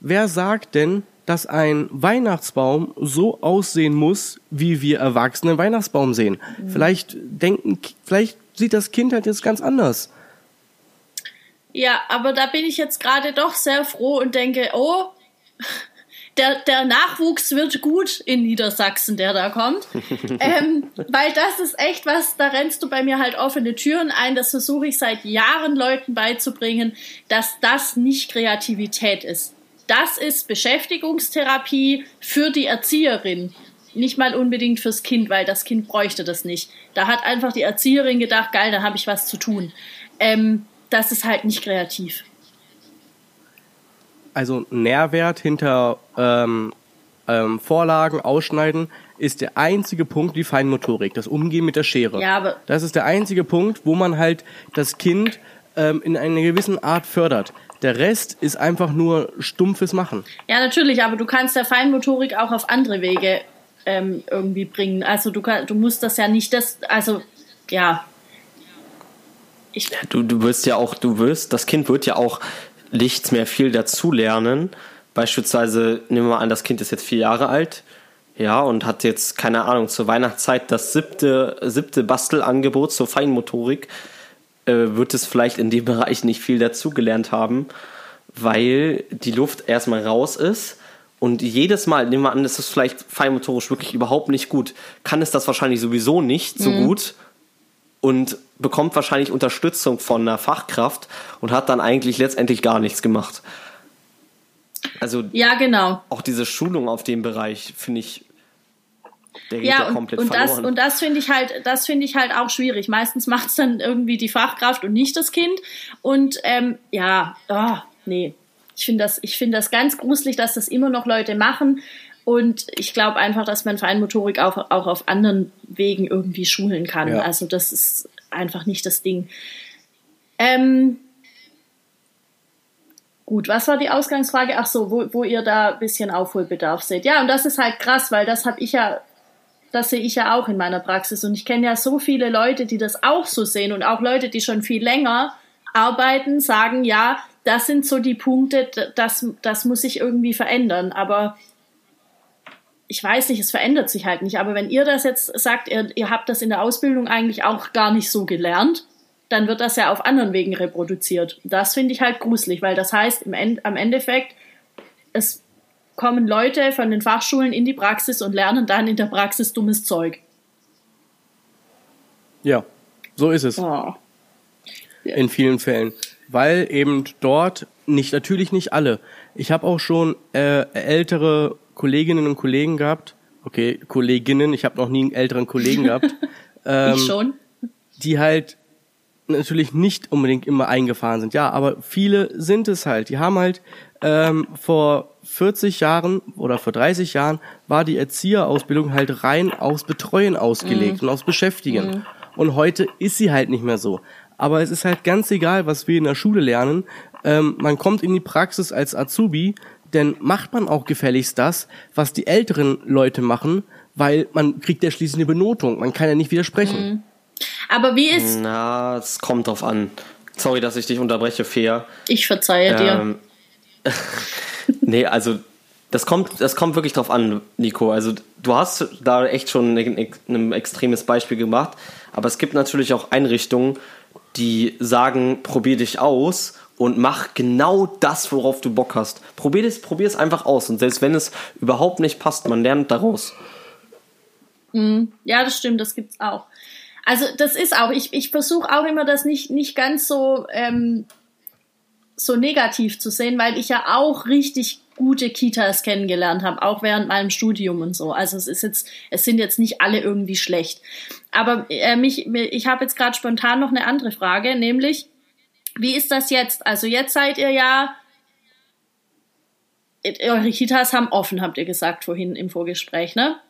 B: Wer sagt denn, dass ein Weihnachtsbaum so aussehen muss, wie wir Erwachsene einen Weihnachtsbaum sehen?
A: Mhm.
B: Vielleicht denken, vielleicht sieht das Kind halt jetzt ganz anders.
A: Ja, aber da bin ich jetzt gerade doch sehr froh und denke, oh, der, der Nachwuchs wird gut in Niedersachsen, der da kommt. (laughs) ähm, weil das ist echt was, da rennst du bei mir halt offene Türen ein. Das versuche ich seit Jahren Leuten beizubringen, dass das nicht Kreativität ist. Das ist Beschäftigungstherapie für die Erzieherin. Nicht mal unbedingt fürs Kind, weil das Kind bräuchte das nicht. Da hat einfach die Erzieherin gedacht, geil, da habe ich was zu tun. Ähm, das ist halt nicht kreativ.
B: Also Nährwert hinter ähm, ähm, Vorlagen, Ausschneiden ist der einzige Punkt, die Feinmotorik, das Umgehen mit der Schere.
A: Ja, aber-
B: das ist der einzige Punkt, wo man halt das Kind ähm, in einer gewissen Art fördert. Der Rest ist einfach nur stumpfes Machen.
A: Ja, natürlich, aber du kannst der Feinmotorik auch auf andere Wege ähm, irgendwie bringen. Also du, kann, du musst das ja nicht das, also ja. Ich,
C: Du, du wirst ja auch, du wirst, das Kind wird ja auch nichts mehr viel dazulernen. Beispielsweise, nehmen wir mal an, das Kind ist jetzt vier Jahre alt, ja, und hat jetzt, keine Ahnung, zur Weihnachtszeit das siebte, siebte Bastelangebot zur Feinmotorik, äh, wird es vielleicht in dem (laughs) Bereich nicht viel dazugelernt haben, weil die Luft erstmal raus ist. Und jedes Mal, nehmen wir an, das ist vielleicht feinmotorisch wirklich überhaupt nicht gut, kann es das wahrscheinlich sowieso nicht so gut und bekommt wahrscheinlich Unterstützung von einer Fachkraft und hat dann eigentlich letztendlich gar nichts gemacht. Also
A: ja, genau.
C: auch diese Schulung auf dem Bereich finde ich, der geht
A: Ja,
C: ja,
A: und,
C: komplett
A: und das,
C: verloren.
A: und das finde ich halt, das finde ich halt auch schwierig. Meistens macht es dann irgendwie die Fachkraft und nicht das Kind. Und ähm, ja, oh, nee. Ich finde das, ich finde das ganz gruselig, dass das immer noch Leute machen. Und ich glaube einfach, dass man Feinmotorik auch, auch auf anderen Wegen irgendwie schulen kann.
B: Ja.
A: Also das ist einfach nicht das Ding. Ähm, gut, was war die Ausgangsfrage? Ach so, wo, wo ihr da ein bisschen Aufholbedarf seht. Ja, und das ist halt krass, weil das habe ich ja das sehe ich ja auch in meiner Praxis. Und ich kenne ja so viele Leute, die das auch so sehen und auch Leute, die schon viel länger arbeiten, sagen, ja, das sind so die Punkte, das, das muss sich irgendwie verändern. Aber ich weiß nicht, es verändert sich halt nicht. Aber wenn ihr das jetzt sagt, ihr, ihr habt das in der Ausbildung eigentlich auch gar nicht so gelernt, dann wird das ja auf anderen Wegen reproduziert. Das finde ich halt gruselig, weil das heißt im End, am Endeffekt, es kommen Leute von den Fachschulen in die Praxis und lernen dann in der Praxis dummes Zeug.
B: Ja, so ist es.
A: Oh.
B: in vielen Fällen, weil eben dort nicht natürlich nicht alle. Ich habe auch schon äh, ältere Kolleginnen und Kollegen gehabt. Okay, Kolleginnen. Ich habe noch nie einen älteren Kollegen (laughs) gehabt, ähm,
A: ich schon.
B: die halt natürlich nicht unbedingt immer eingefahren sind. Ja, aber viele sind es halt. Die haben halt ähm, vor 40 Jahren oder vor 30 Jahren war die Erzieherausbildung halt rein aufs Betreuen ausgelegt und aufs Beschäftigen. Und heute ist sie halt nicht mehr so. Aber es ist halt ganz egal, was wir in der Schule lernen. Ähm, man kommt in die Praxis als Azubi, denn macht man auch gefälligst das, was die älteren Leute machen, weil man kriegt ja schließlich eine Benotung. Man kann ja nicht widersprechen.
A: Aber wie ist,
C: Na, es kommt drauf an. Sorry, dass ich dich unterbreche, Fair.
A: ich verzeihe dir.
C: Ähm, (laughs) nee, also das kommt, das kommt wirklich drauf an, Nico. Also du hast da echt schon ein, ein extremes Beispiel gemacht, aber es gibt natürlich auch Einrichtungen, die sagen, probier dich aus und mach genau das, worauf du Bock hast. Probier es, probier es einfach aus und selbst wenn es überhaupt nicht passt, man lernt daraus.
A: Ja, das stimmt, das gibt's auch. Also das ist auch, ich, ich versuche auch immer das nicht, nicht ganz so, ähm, so negativ zu sehen, weil ich ja auch richtig gute Kitas kennengelernt habe, auch während meinem Studium und so. Also es ist jetzt, es sind jetzt nicht alle irgendwie schlecht. Aber äh, mich, ich habe jetzt gerade spontan noch eine andere Frage, nämlich, wie ist das jetzt? Also jetzt seid ihr ja, eure Kitas haben offen, habt ihr gesagt vorhin im Vorgespräch, ne?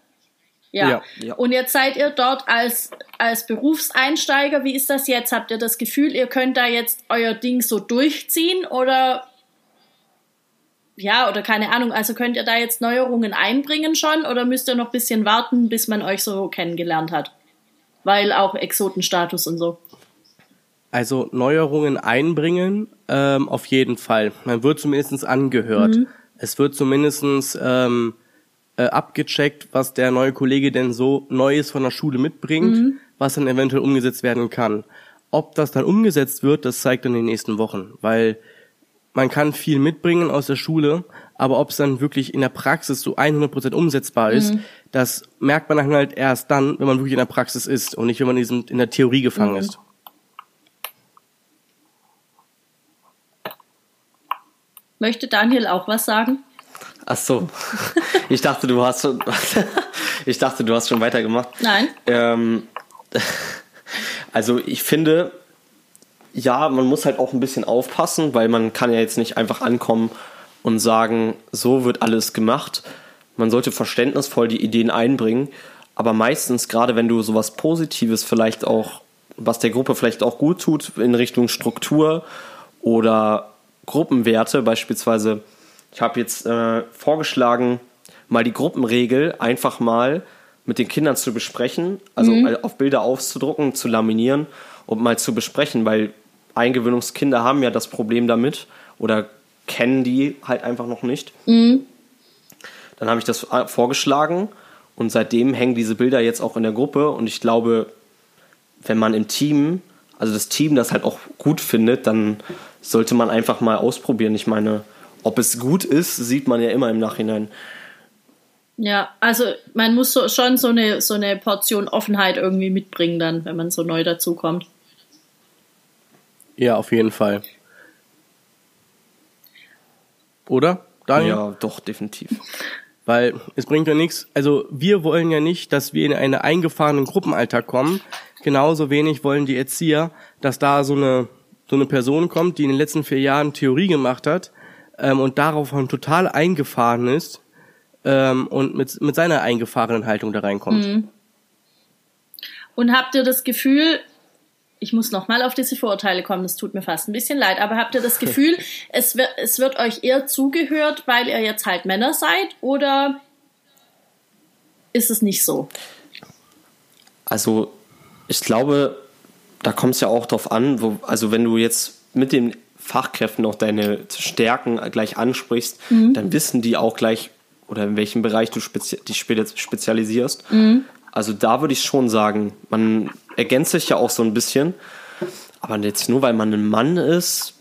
A: Ja.
B: Ja.
C: Ja.
A: Und jetzt seid ihr dort als, als Berufseinsteiger. Wie ist das jetzt? Habt ihr das Gefühl, ihr könnt da jetzt euer Ding so durchziehen oder ja, oder keine Ahnung, also könnt ihr da jetzt Neuerungen einbringen schon oder müsst ihr noch ein bisschen warten, bis man euch so kennengelernt hat? Weil auch Exotenstatus und so.
B: Also Neuerungen einbringen, ähm, auf jeden Fall. Man wird zumindest angehört. Mhm. Es wird zumindest ähm, äh, abgecheckt, was der neue Kollege denn so Neues von der Schule mitbringt, mhm. was dann eventuell umgesetzt werden kann. Ob das dann umgesetzt wird, das zeigt dann in den nächsten Wochen, weil man kann viel mitbringen aus der Schule, aber ob es dann wirklich in der Praxis so 100% umsetzbar ist, mhm. das merkt man dann halt erst dann, wenn man wirklich in der Praxis ist und nicht, wenn man in, in der Theorie gefangen mhm. ist.
A: Möchte Daniel auch was sagen?
C: Ach so. Ich dachte, du hast schon, (laughs) ich dachte, du hast schon weitergemacht.
A: Nein.
C: Ähm, also ich finde, ja, man muss halt auch ein bisschen aufpassen, weil man kann ja jetzt nicht einfach ankommen und sagen, so wird alles gemacht. Man sollte verständnisvoll die Ideen einbringen, aber meistens, gerade wenn du sowas Positives vielleicht auch, was der Gruppe vielleicht auch gut tut in Richtung Struktur oder Gruppenwerte, beispielsweise, ich habe jetzt äh, vorgeschlagen, mal die Gruppenregel einfach mal mit den Kindern zu besprechen, also mhm. auf Bilder auszudrucken, zu laminieren und mal zu besprechen, weil Eingewöhnungskinder haben ja das Problem damit oder kennen die halt einfach noch nicht. Mhm. Dann habe ich das vorgeschlagen und seitdem hängen diese Bilder jetzt auch in der Gruppe und ich glaube, wenn man im Team, also das Team das halt auch gut findet, dann sollte man einfach mal ausprobieren. Ich meine, ob es gut ist, sieht man ja immer im Nachhinein.
A: Ja, also man muss so, schon so eine, so eine Portion Offenheit irgendwie mitbringen dann, wenn man so neu dazukommt.
B: Ja, auf jeden Fall. Oder, Daniel?
C: Ja, doch, definitiv. (laughs)
B: Weil es bringt ja nichts, also wir wollen ja nicht, dass wir in einen eingefahrenen Gruppenalltag kommen. Genauso wenig wollen die Erzieher, dass da so eine, so eine Person kommt, die in den letzten vier Jahren Theorie gemacht hat ähm, und darauf total eingefahren ist ähm, und mit, mit seiner eingefahrenen Haltung da reinkommt. Mhm.
A: Und habt ihr das Gefühl, ich muss nochmal auf diese Vorurteile kommen, das tut mir fast ein bisschen leid, aber habt ihr das Gefühl, (laughs) es, wird, es wird euch eher zugehört, weil ihr jetzt halt Männer seid oder ist es nicht so?
C: Also, ich glaube, da kommt es ja auch drauf an, wo, also wenn du jetzt mit den Fachkräften auch deine Stärken gleich ansprichst, mhm. dann wissen die auch gleich, oder in welchem Bereich du spezi dich spezialisierst. Mhm. Also da würde ich schon sagen, man ergänzt sich ja auch so ein bisschen. Aber jetzt nur, weil man ein Mann ist,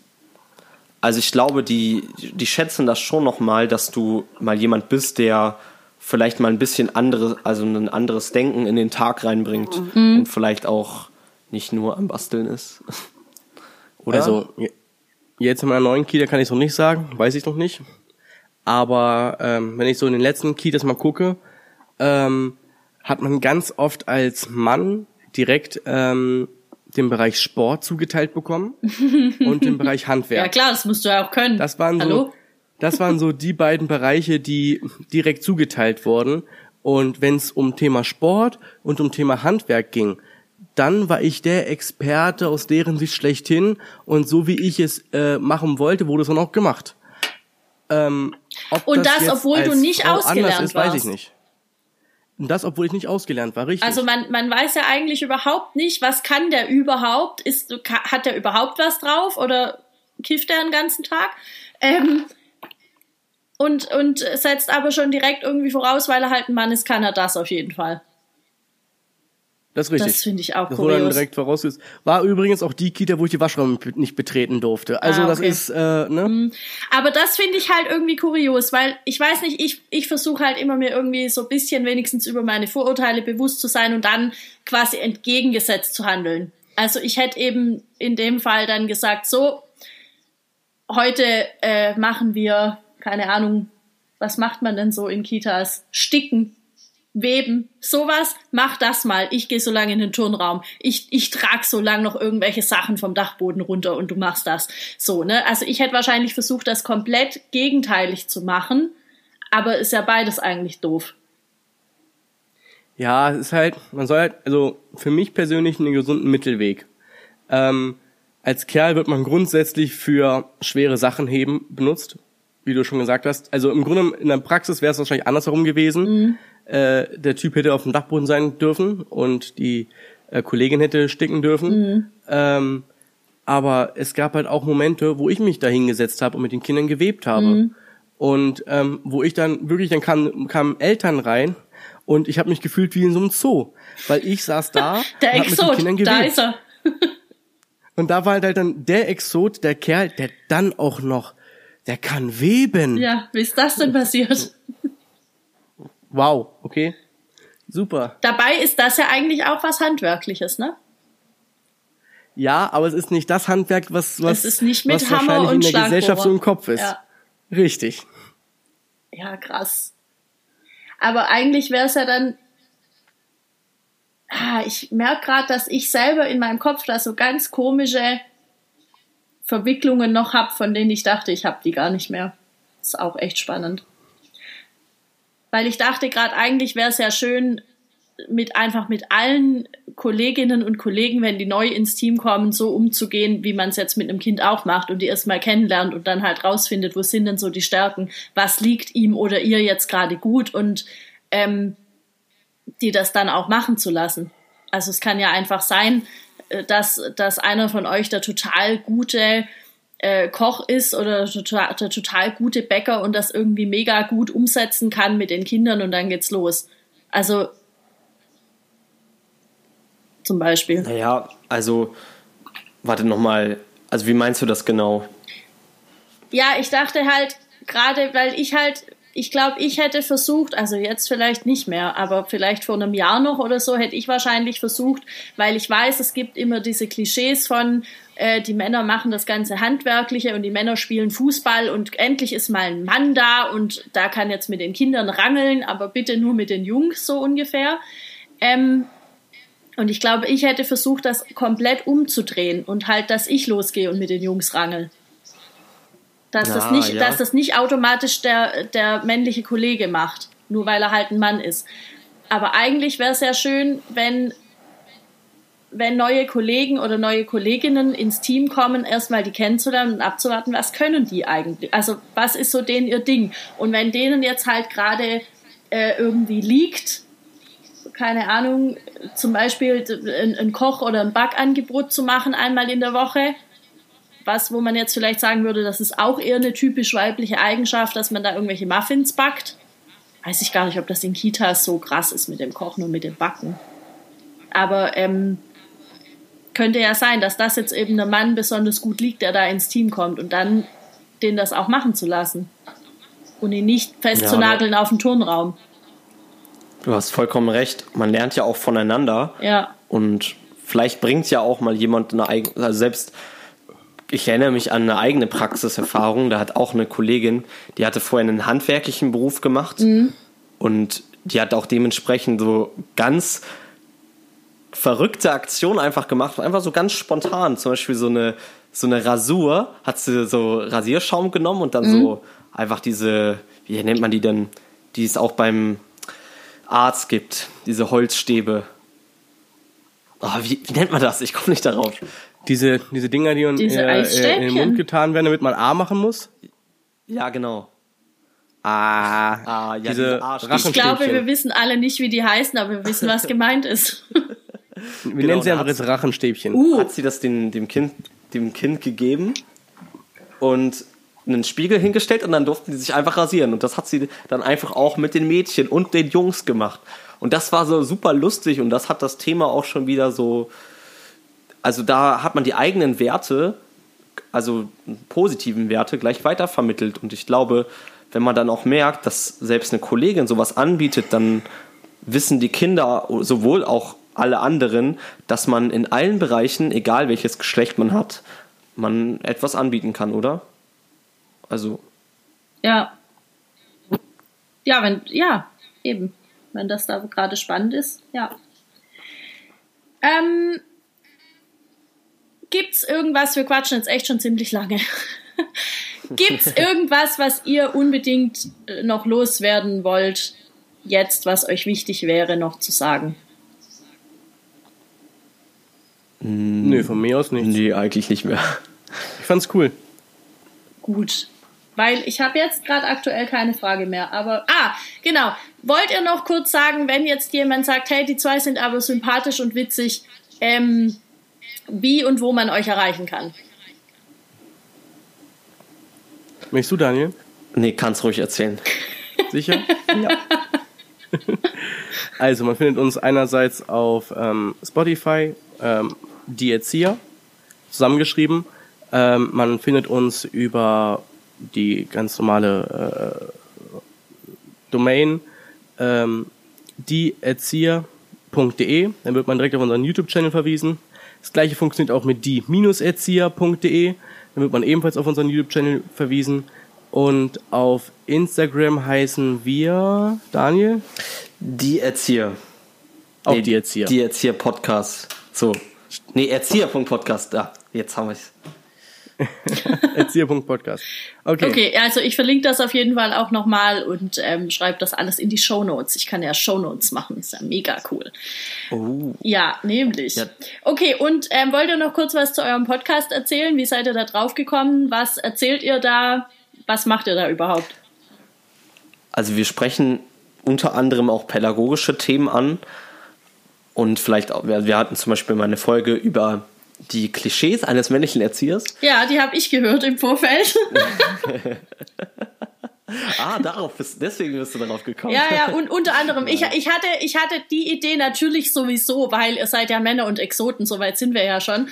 C: also ich glaube, die, die schätzen das schon nochmal, dass du mal jemand bist, der vielleicht mal ein bisschen anderes, also ein anderes Denken in den Tag reinbringt mhm. und vielleicht auch nicht nur am Basteln ist. (laughs)
B: Oder? Also jetzt in meiner neuen Kita kann ich es noch nicht sagen, weiß ich noch nicht. Aber ähm, wenn ich so in den letzten Kitas mal gucke, ähm, hat man ganz oft als Mann direkt ähm, den Bereich Sport zugeteilt bekommen (laughs) und den Bereich Handwerk.
A: Ja klar, das musst du ja auch können.
B: Das waren Hallo? so, das waren so die beiden Bereiche, die direkt zugeteilt wurden. Und wenn es um Thema Sport und um Thema Handwerk ging, dann war ich der Experte aus deren Sicht schlechthin und so wie ich es äh, machen wollte, wurde es dann auch gemacht.
A: Ähm, und das, das obwohl du nicht Frau ausgelernt ist, warst.
B: weiß ich nicht. Und das, obwohl ich nicht ausgelernt war, richtig.
A: Also man, man weiß ja eigentlich überhaupt nicht, was kann der überhaupt? Ist, hat der überhaupt was drauf oder kifft er den ganzen Tag? Ähm, und, und setzt aber schon direkt irgendwie voraus, weil er halt ein Mann ist, kann er das auf jeden Fall.
B: Das ist richtig.
A: Das finde ich auch
B: das kurios. Wurde dann direkt vorausgesetzt. War übrigens auch die Kita, wo ich die Waschraum nicht betreten durfte. Also ah, okay. das ist, äh, ne? Mhm.
A: Aber das finde ich halt irgendwie kurios, weil ich weiß nicht, ich, ich versuche halt immer mir irgendwie so ein bisschen wenigstens über meine Vorurteile bewusst zu sein und dann quasi entgegengesetzt zu handeln. Also ich hätte eben in dem Fall dann gesagt, so, heute äh, machen wir, keine Ahnung, was macht man denn so in Kitas? Sticken Weben, sowas, mach das mal. Ich gehe so lange in den Turnraum. Ich, ich trage so lange noch irgendwelche Sachen vom Dachboden runter und du machst das. So, ne? Also ich hätte wahrscheinlich versucht, das komplett gegenteilig zu machen, aber ist ja beides eigentlich doof.
B: Ja, es ist halt, man soll halt, also für mich persönlich einen gesunden Mittelweg. Ähm, als Kerl wird man grundsätzlich für schwere Sachen heben benutzt. wie du schon gesagt hast, also im Grunde in der Praxis wäre es wahrscheinlich andersherum gewesen. Äh, der Typ hätte auf dem Dachboden sein dürfen und die äh, Kollegin hätte sticken dürfen. Ähm, aber es gab halt auch Momente, wo ich mich da hingesetzt habe und mit den Kindern gewebt habe. Und ähm, wo ich dann wirklich, dann kamen, kamen Eltern rein und ich habe mich gefühlt wie in so einem Zoo. Weil ich saß da (laughs)
A: Der
B: und hab mit den
A: Exot,
B: Kindern
A: da
B: gewebt.
A: ist er. (laughs)
B: Und da war halt dann der Exot, der Kerl, der dann auch noch, der kann weben.
A: Ja, wie ist das denn passiert? (laughs)
B: Wow, okay. Super.
A: Dabei ist das ja eigentlich auch was Handwerkliches, ne?
B: Ja, aber es ist nicht das Handwerk, was, was,
A: es ist nicht mit
B: was
A: Hammer
B: wahrscheinlich
A: und
B: in der. Gesellschaft so im Kopf ist.
A: Ja.
B: Richtig.
A: Ja, krass. Aber eigentlich wäre es ja dann. Ah, ich merke gerade, dass ich selber in meinem Kopf da so ganz komische Verwicklungen noch habe, von denen ich dachte, ich habe die gar nicht mehr. ist auch echt spannend. Weil ich dachte gerade, eigentlich wäre es ja schön, mit einfach mit allen Kolleginnen und Kollegen, wenn die neu ins Team kommen, so umzugehen, wie man es jetzt mit einem Kind auch macht und die erstmal kennenlernt und dann halt rausfindet, wo sind denn so die Stärken, was liegt ihm oder ihr jetzt gerade gut und ähm, die das dann auch machen zu lassen. Also es kann ja einfach sein, äh, dass, dass einer von euch der total gute äh, Koch ist oder total, der total gute Bäcker und das irgendwie mega gut umsetzen kann mit den Kindern und dann geht's los. Also zum Beispiel.
C: Naja, also, warte nochmal. Also, wie meinst du das genau?
A: Ja, ich dachte halt, gerade weil ich halt, ich glaube, ich hätte versucht, also jetzt vielleicht nicht mehr, aber vielleicht vor einem Jahr noch oder so, hätte ich wahrscheinlich versucht, weil ich weiß, es gibt immer diese Klischees von, äh, die Männer machen das ganze Handwerkliche und die Männer spielen Fußball und endlich ist mal ein Mann da und da kann jetzt mit den Kindern rangeln, aber bitte nur mit den Jungs so ungefähr. Ähm, und ich glaube, ich hätte versucht, das komplett umzudrehen und halt, dass ich losgehe und mit den Jungs rangel. Dass, das,
C: Ja,
A: nicht,
C: ja.
A: dass das nicht automatisch der, der männliche Kollege macht, nur weil er halt ein Mann ist. Aber eigentlich wäre es ja schön, wenn, wenn neue Kollegen oder neue Kolleginnen ins Team kommen, erstmal die kennenzulernen und abzuwarten, was können die eigentlich? Also was ist so denen ihr Ding? Und wenn denen jetzt halt gerade äh, irgendwie liegt, keine Ahnung, zum Beispiel ein, ein Koch- oder ein Backangebot zu machen einmal in der Woche, was, wo man jetzt vielleicht sagen würde, das ist auch eher eine typisch weibliche Eigenschaft, dass man da irgendwelche Muffins backt. Weiß ich gar nicht, ob das in Kitas so krass ist mit dem Kochen und mit dem Backen. Aber ähm, könnte ja sein, dass das jetzt eben der Mann besonders gut liegt, der da ins Team kommt und dann den das auch machen zu lassen. Und ihn nicht festzunageln auf den Turnraum.
C: Du hast vollkommen recht. Man lernt ja auch voneinander.
A: Ja.
C: Und vielleicht bringt ja auch mal jemand eine eigene, also selbst, ich erinnere mich an eine eigene Praxiserfahrung. Da hat auch eine Kollegin, die hatte vorher einen handwerklichen Beruf gemacht. Und die hat auch dementsprechend so ganz verrückte Aktionen einfach gemacht. Einfach so ganz spontan. Zum Beispiel so eine, so eine Rasur, hat sie so Rasierschaum genommen und dann so einfach diese, wie nennt man die denn, die es auch beim Arzt gibt, diese Holzstäbe. Oh, wie, wie nennt man das? Ich komme nicht darauf.
B: Diese, diese Dinger, die in,
A: Diese
B: äh, in den? Mund getan werden, damit man A machen muss.
C: Ja, genau.
B: Ah,
C: Ah, ja,
B: diese
C: Arsch-
A: Ich glaube, wir wissen alle nicht, wie die heißen, aber wir wissen, was gemeint ist.
B: Wir nennen sie
C: da
B: einfach jetzt Rachenstäbchen.
A: Uh,
C: Hat sie das dem, dem, kind, dem Kind gegeben und einen Spiegel hingestellt und dann durften die sich einfach rasieren. Und das hat sie dann einfach auch mit den Mädchen und den Jungs gemacht. Und das war so super lustig und das hat das Thema auch schon wieder so. Also da hat man die eigenen Werte, also positiven Werte, gleich weitervermittelt. Und ich glaube, wenn man dann auch merkt, dass selbst eine Kollegin sowas anbietet, dann wissen die Kinder, sowohl auch alle anderen, dass man in allen Bereichen, egal welches Geschlecht man hat, man etwas anbieten kann, oder? Also,
A: ja. Ja, wenn, ja, eben. Wenn das da gerade spannend ist, ja. Ähm, gibt's irgendwas, wir quatschen jetzt echt schon ziemlich lange. (laughs) gibt's (laughs) irgendwas, was ihr unbedingt äh, noch loswerden wollt, jetzt, was euch wichtig wäre, noch zu sagen?
B: Nö, von mir aus nicht.
C: nee, eigentlich nicht mehr. (laughs)
B: Ich fand's cool.
A: Gut. weil ich habe jetzt gerade aktuell keine Frage mehr. Aber ah, genau. Wollt ihr noch kurz sagen, wenn jetzt jemand sagt, hey, die zwei sind aber sympathisch und witzig, ähm, wie und wo man euch erreichen kann?
B: Möchtest du, Daniel?
C: Nee, kannst ruhig erzählen.
B: Sicher? (laughs) ja. (laughs) Also, man findet uns einerseits auf ähm, Spotify, ähm, die Erzieher, zusammengeschrieben. Ähm, man findet uns über die ganz normale äh, Domain ähm, dieerzieher.de. Dann wird man direkt auf unseren YouTube-Channel verwiesen. Das gleiche funktioniert auch mit die-erzieher.de. Dann wird man ebenfalls auf unseren YouTube-Channel verwiesen. Und auf Instagram heißen wir, Daniel?
C: Die Erzieher.
B: Auch nee, die Erzieher.
C: Die Erzieher Podcast. So. Nee, Erzieher.podcast. Da, jetzt haben wir es. (laughs)
B: Erzieher.podcast.
A: Okay. Okay, also ich verlinke das auf jeden Fall auch nochmal und ähm, schreibe das alles in die Show Notes. Ich kann ja Show Notes machen, ist ja mega cool. Oh. Ja, nämlich. Ja. Okay, und ähm, wollt ihr noch kurz was zu eurem Podcast erzählen? Wie seid ihr da drauf gekommen? Was erzählt ihr da? Was macht ihr da überhaupt?
C: Also wir sprechen unter anderem auch pädagogische Themen an. Und vielleicht auch, wir hatten zum Beispiel mal eine Folge über die Klischees eines männlichen Erziehers.
A: Ja, die habe ich gehört im Vorfeld. (laughs)
C: ah, darauf bist, deswegen bist du darauf gekommen.
A: Ja, ja, und unter anderem, ich, ich, hatte, ich hatte die Idee natürlich sowieso, weil ihr seid ja Männer und Exoten, soweit sind wir ja schon.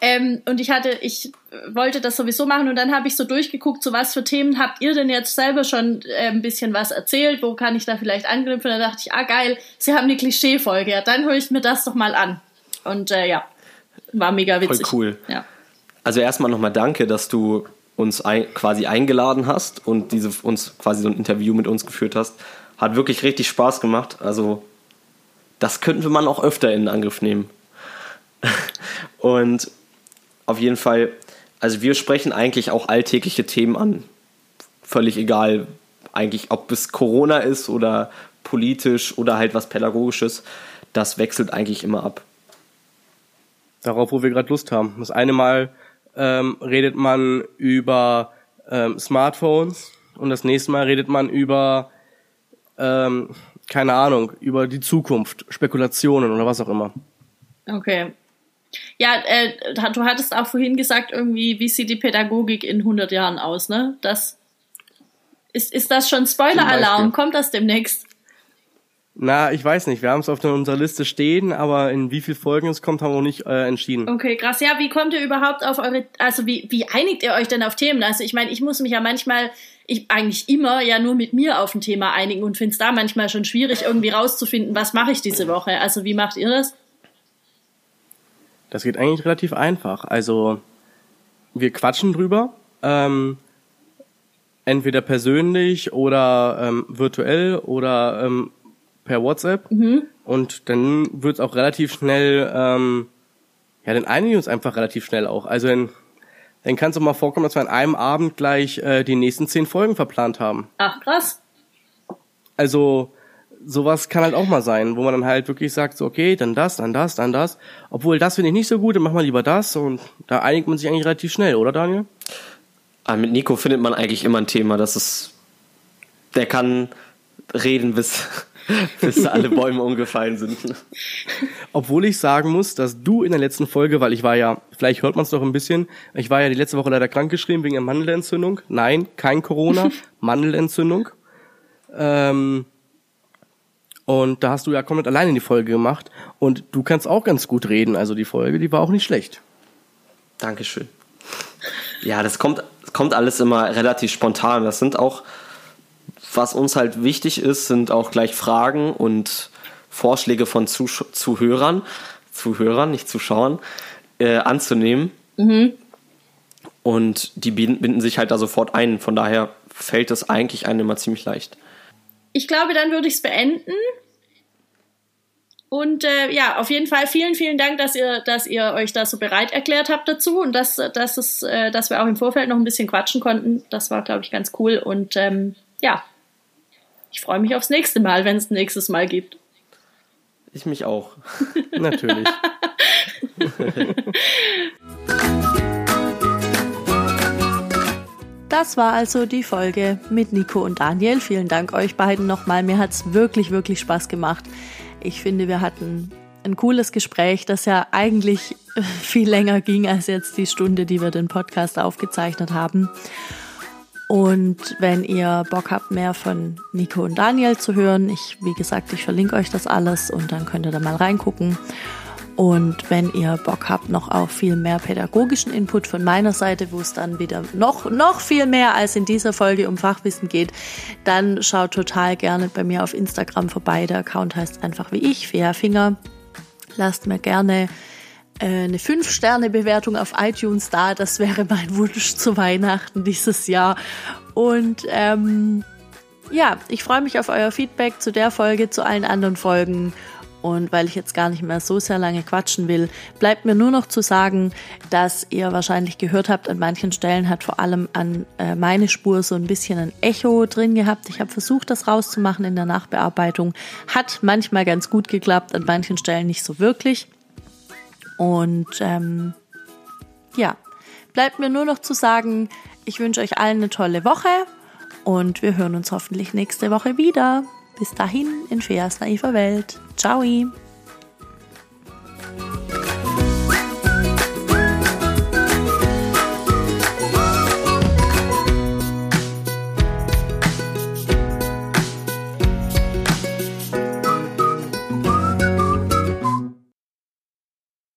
A: Ähm, und ich hatte, ich wollte das sowieso machen und dann habe ich so durchgeguckt, so was für Themen habt ihr denn jetzt selber schon äh, ein bisschen was erzählt, wo kann ich da vielleicht anknüpfen? Und dann dachte ich, ah geil, sie haben eine Klischee-Folge, ja, dann höre ich mir das doch mal an. Und äh, ja, war mega witzig.
C: Voll cool.
A: Ja.
C: Also erstmal nochmal danke, dass du uns ein, quasi eingeladen hast und diese uns quasi so ein Interview mit uns geführt hast. Hat wirklich richtig Spaß gemacht. Also das könnten wir mal auch öfter in Angriff nehmen. (laughs) und auf jeden Fall, also wir sprechen eigentlich auch alltägliche Themen an. Völlig egal, eigentlich, ob es Corona ist oder politisch oder halt was Pädagogisches. Das wechselt eigentlich immer ab.
B: Darauf, wo wir gerade Lust haben. Das eine Mal ähm, redet man über ähm, Smartphones und das nächste Mal redet man über, ähm, keine Ahnung, über die Zukunft, Spekulationen oder was auch immer.
A: Okay. Ja, äh, du hattest auch vorhin gesagt, irgendwie, wie sieht die Pädagogik in 100 Jahren aus, ne? Das, ist, ist das schon Spoiler-Alarm? Kommt das demnächst?
B: Na, ich weiß nicht. Wir haben es auf unserer Liste stehen, aber in wie viel Folgen es kommt, haben wir noch nicht äh, entschieden.
A: Okay, krass. Ja, wie kommt ihr überhaupt auf eure, also wie, wie einigt ihr euch denn auf Themen? Also ich meine, ich muss mich ja manchmal, ich eigentlich immer ja nur mit mir auf ein Thema einigen und finde es da manchmal schon schwierig, irgendwie rauszufinden, was mache ich diese Woche. Also wie macht ihr das?
B: Das geht eigentlich relativ einfach. Also wir quatschen drüber. Ähm, entweder persönlich oder ähm, virtuell oder ähm, per WhatsApp mhm. und dann wird es auch relativ schnell, ähm, ja, dann einigen wir uns einfach relativ schnell auch. Also dann, dann kann es auch mal vorkommen, dass wir an einem Abend gleich äh, die nächsten zehn Folgen verplant haben.
A: Ach, krass.
B: Also sowas kann halt auch mal sein, wo man dann halt wirklich sagt, so okay, dann das, dann das, dann das. Obwohl das finde ich nicht so gut, dann machen wir lieber das und da einigt man sich eigentlich relativ schnell, oder Daniel?
C: Aber ah, mit Nico findet man eigentlich immer ein Thema, das ist, der kann reden bis (laughs) bis alle Bäume umgefallen sind.
B: Obwohl ich sagen muss, dass du in der letzten Folge, weil ich war ja, vielleicht hört man es doch ein bisschen, ich war ja die letzte Woche leider krankgeschrieben wegen einer Mandelentzündung. Nein, kein Corona, (laughs) Mandelentzündung. Ähm, und da hast du ja komplett alleine die Folge gemacht. Und du kannst auch ganz gut reden. Also die Folge, die war auch nicht schlecht.
C: Dankeschön. Ja, das kommt, kommt alles immer relativ spontan. Das sind auch was uns halt wichtig ist, sind auch gleich Fragen und Vorschläge von Zusch Zuhörern, Zuhörern, nicht Zuschauern, äh, anzunehmen. Mhm. Und die binden sich halt da sofort ein. Von daher fällt es eigentlich einem immer ziemlich leicht.
A: Ich glaube, dann würde ich es beenden. Und äh, ja, auf jeden Fall vielen, vielen Dank, dass ihr, dass ihr euch da so bereit erklärt habt dazu und dass, dass, es, äh, dass wir auch im Vorfeld noch ein bisschen quatschen konnten. Das war, glaube ich, ganz cool. Und ähm, ja, ich freue mich aufs nächste Mal, wenn es ein nächstes Mal gibt.
C: Ich mich auch.
B: Natürlich. (laughs)
A: Das war also die Folge mit Nico und Daniel. Vielen Dank euch beiden nochmal. Mir hat's wirklich, wirklich Spaß gemacht. Ich finde, wir hatten ein cooles Gespräch, das ja eigentlich (laughs) viel länger ging als jetzt die Stunde, die wir den Podcast aufgezeichnet haben. Und wenn ihr Bock habt, mehr von Nico und Daniel zu hören, ich, wie gesagt, ich verlinke euch das alles und dann könnt ihr da mal reingucken. Und wenn ihr Bock habt noch auf viel mehr pädagogischen Input von meiner Seite, wo es dann wieder noch, noch viel mehr als in dieser Folge um Fachwissen geht, dann schaut total gerne bei mir auf Instagram vorbei. Der Account heißt einfach wie ich, Fea Finger. Lasst mir gerne eine 5-Sterne-Bewertung auf iTunes da. Das wäre mein (laughs) Wunsch zu Weihnachten dieses Jahr. Und ähm, ja, ich freue mich auf euer Feedback zu der Folge, zu allen anderen Folgen. Und weil ich jetzt gar nicht mehr so sehr lange quatschen will, bleibt mir nur noch zu sagen, dass ihr wahrscheinlich gehört habt, an manchen Stellen hat vor allem an äh, meine Spur so ein bisschen ein Echo drin gehabt. Ich habe versucht, das rauszumachen in der Nachbearbeitung. Hat manchmal ganz gut geklappt, an manchen Stellen nicht so wirklich. Und ähm, ja, bleibt mir nur noch zu sagen, ich wünsche euch allen eine tolle Woche und wir hören uns hoffentlich nächste Woche wieder. Bis dahin in Feas naiver Welt. Ciao!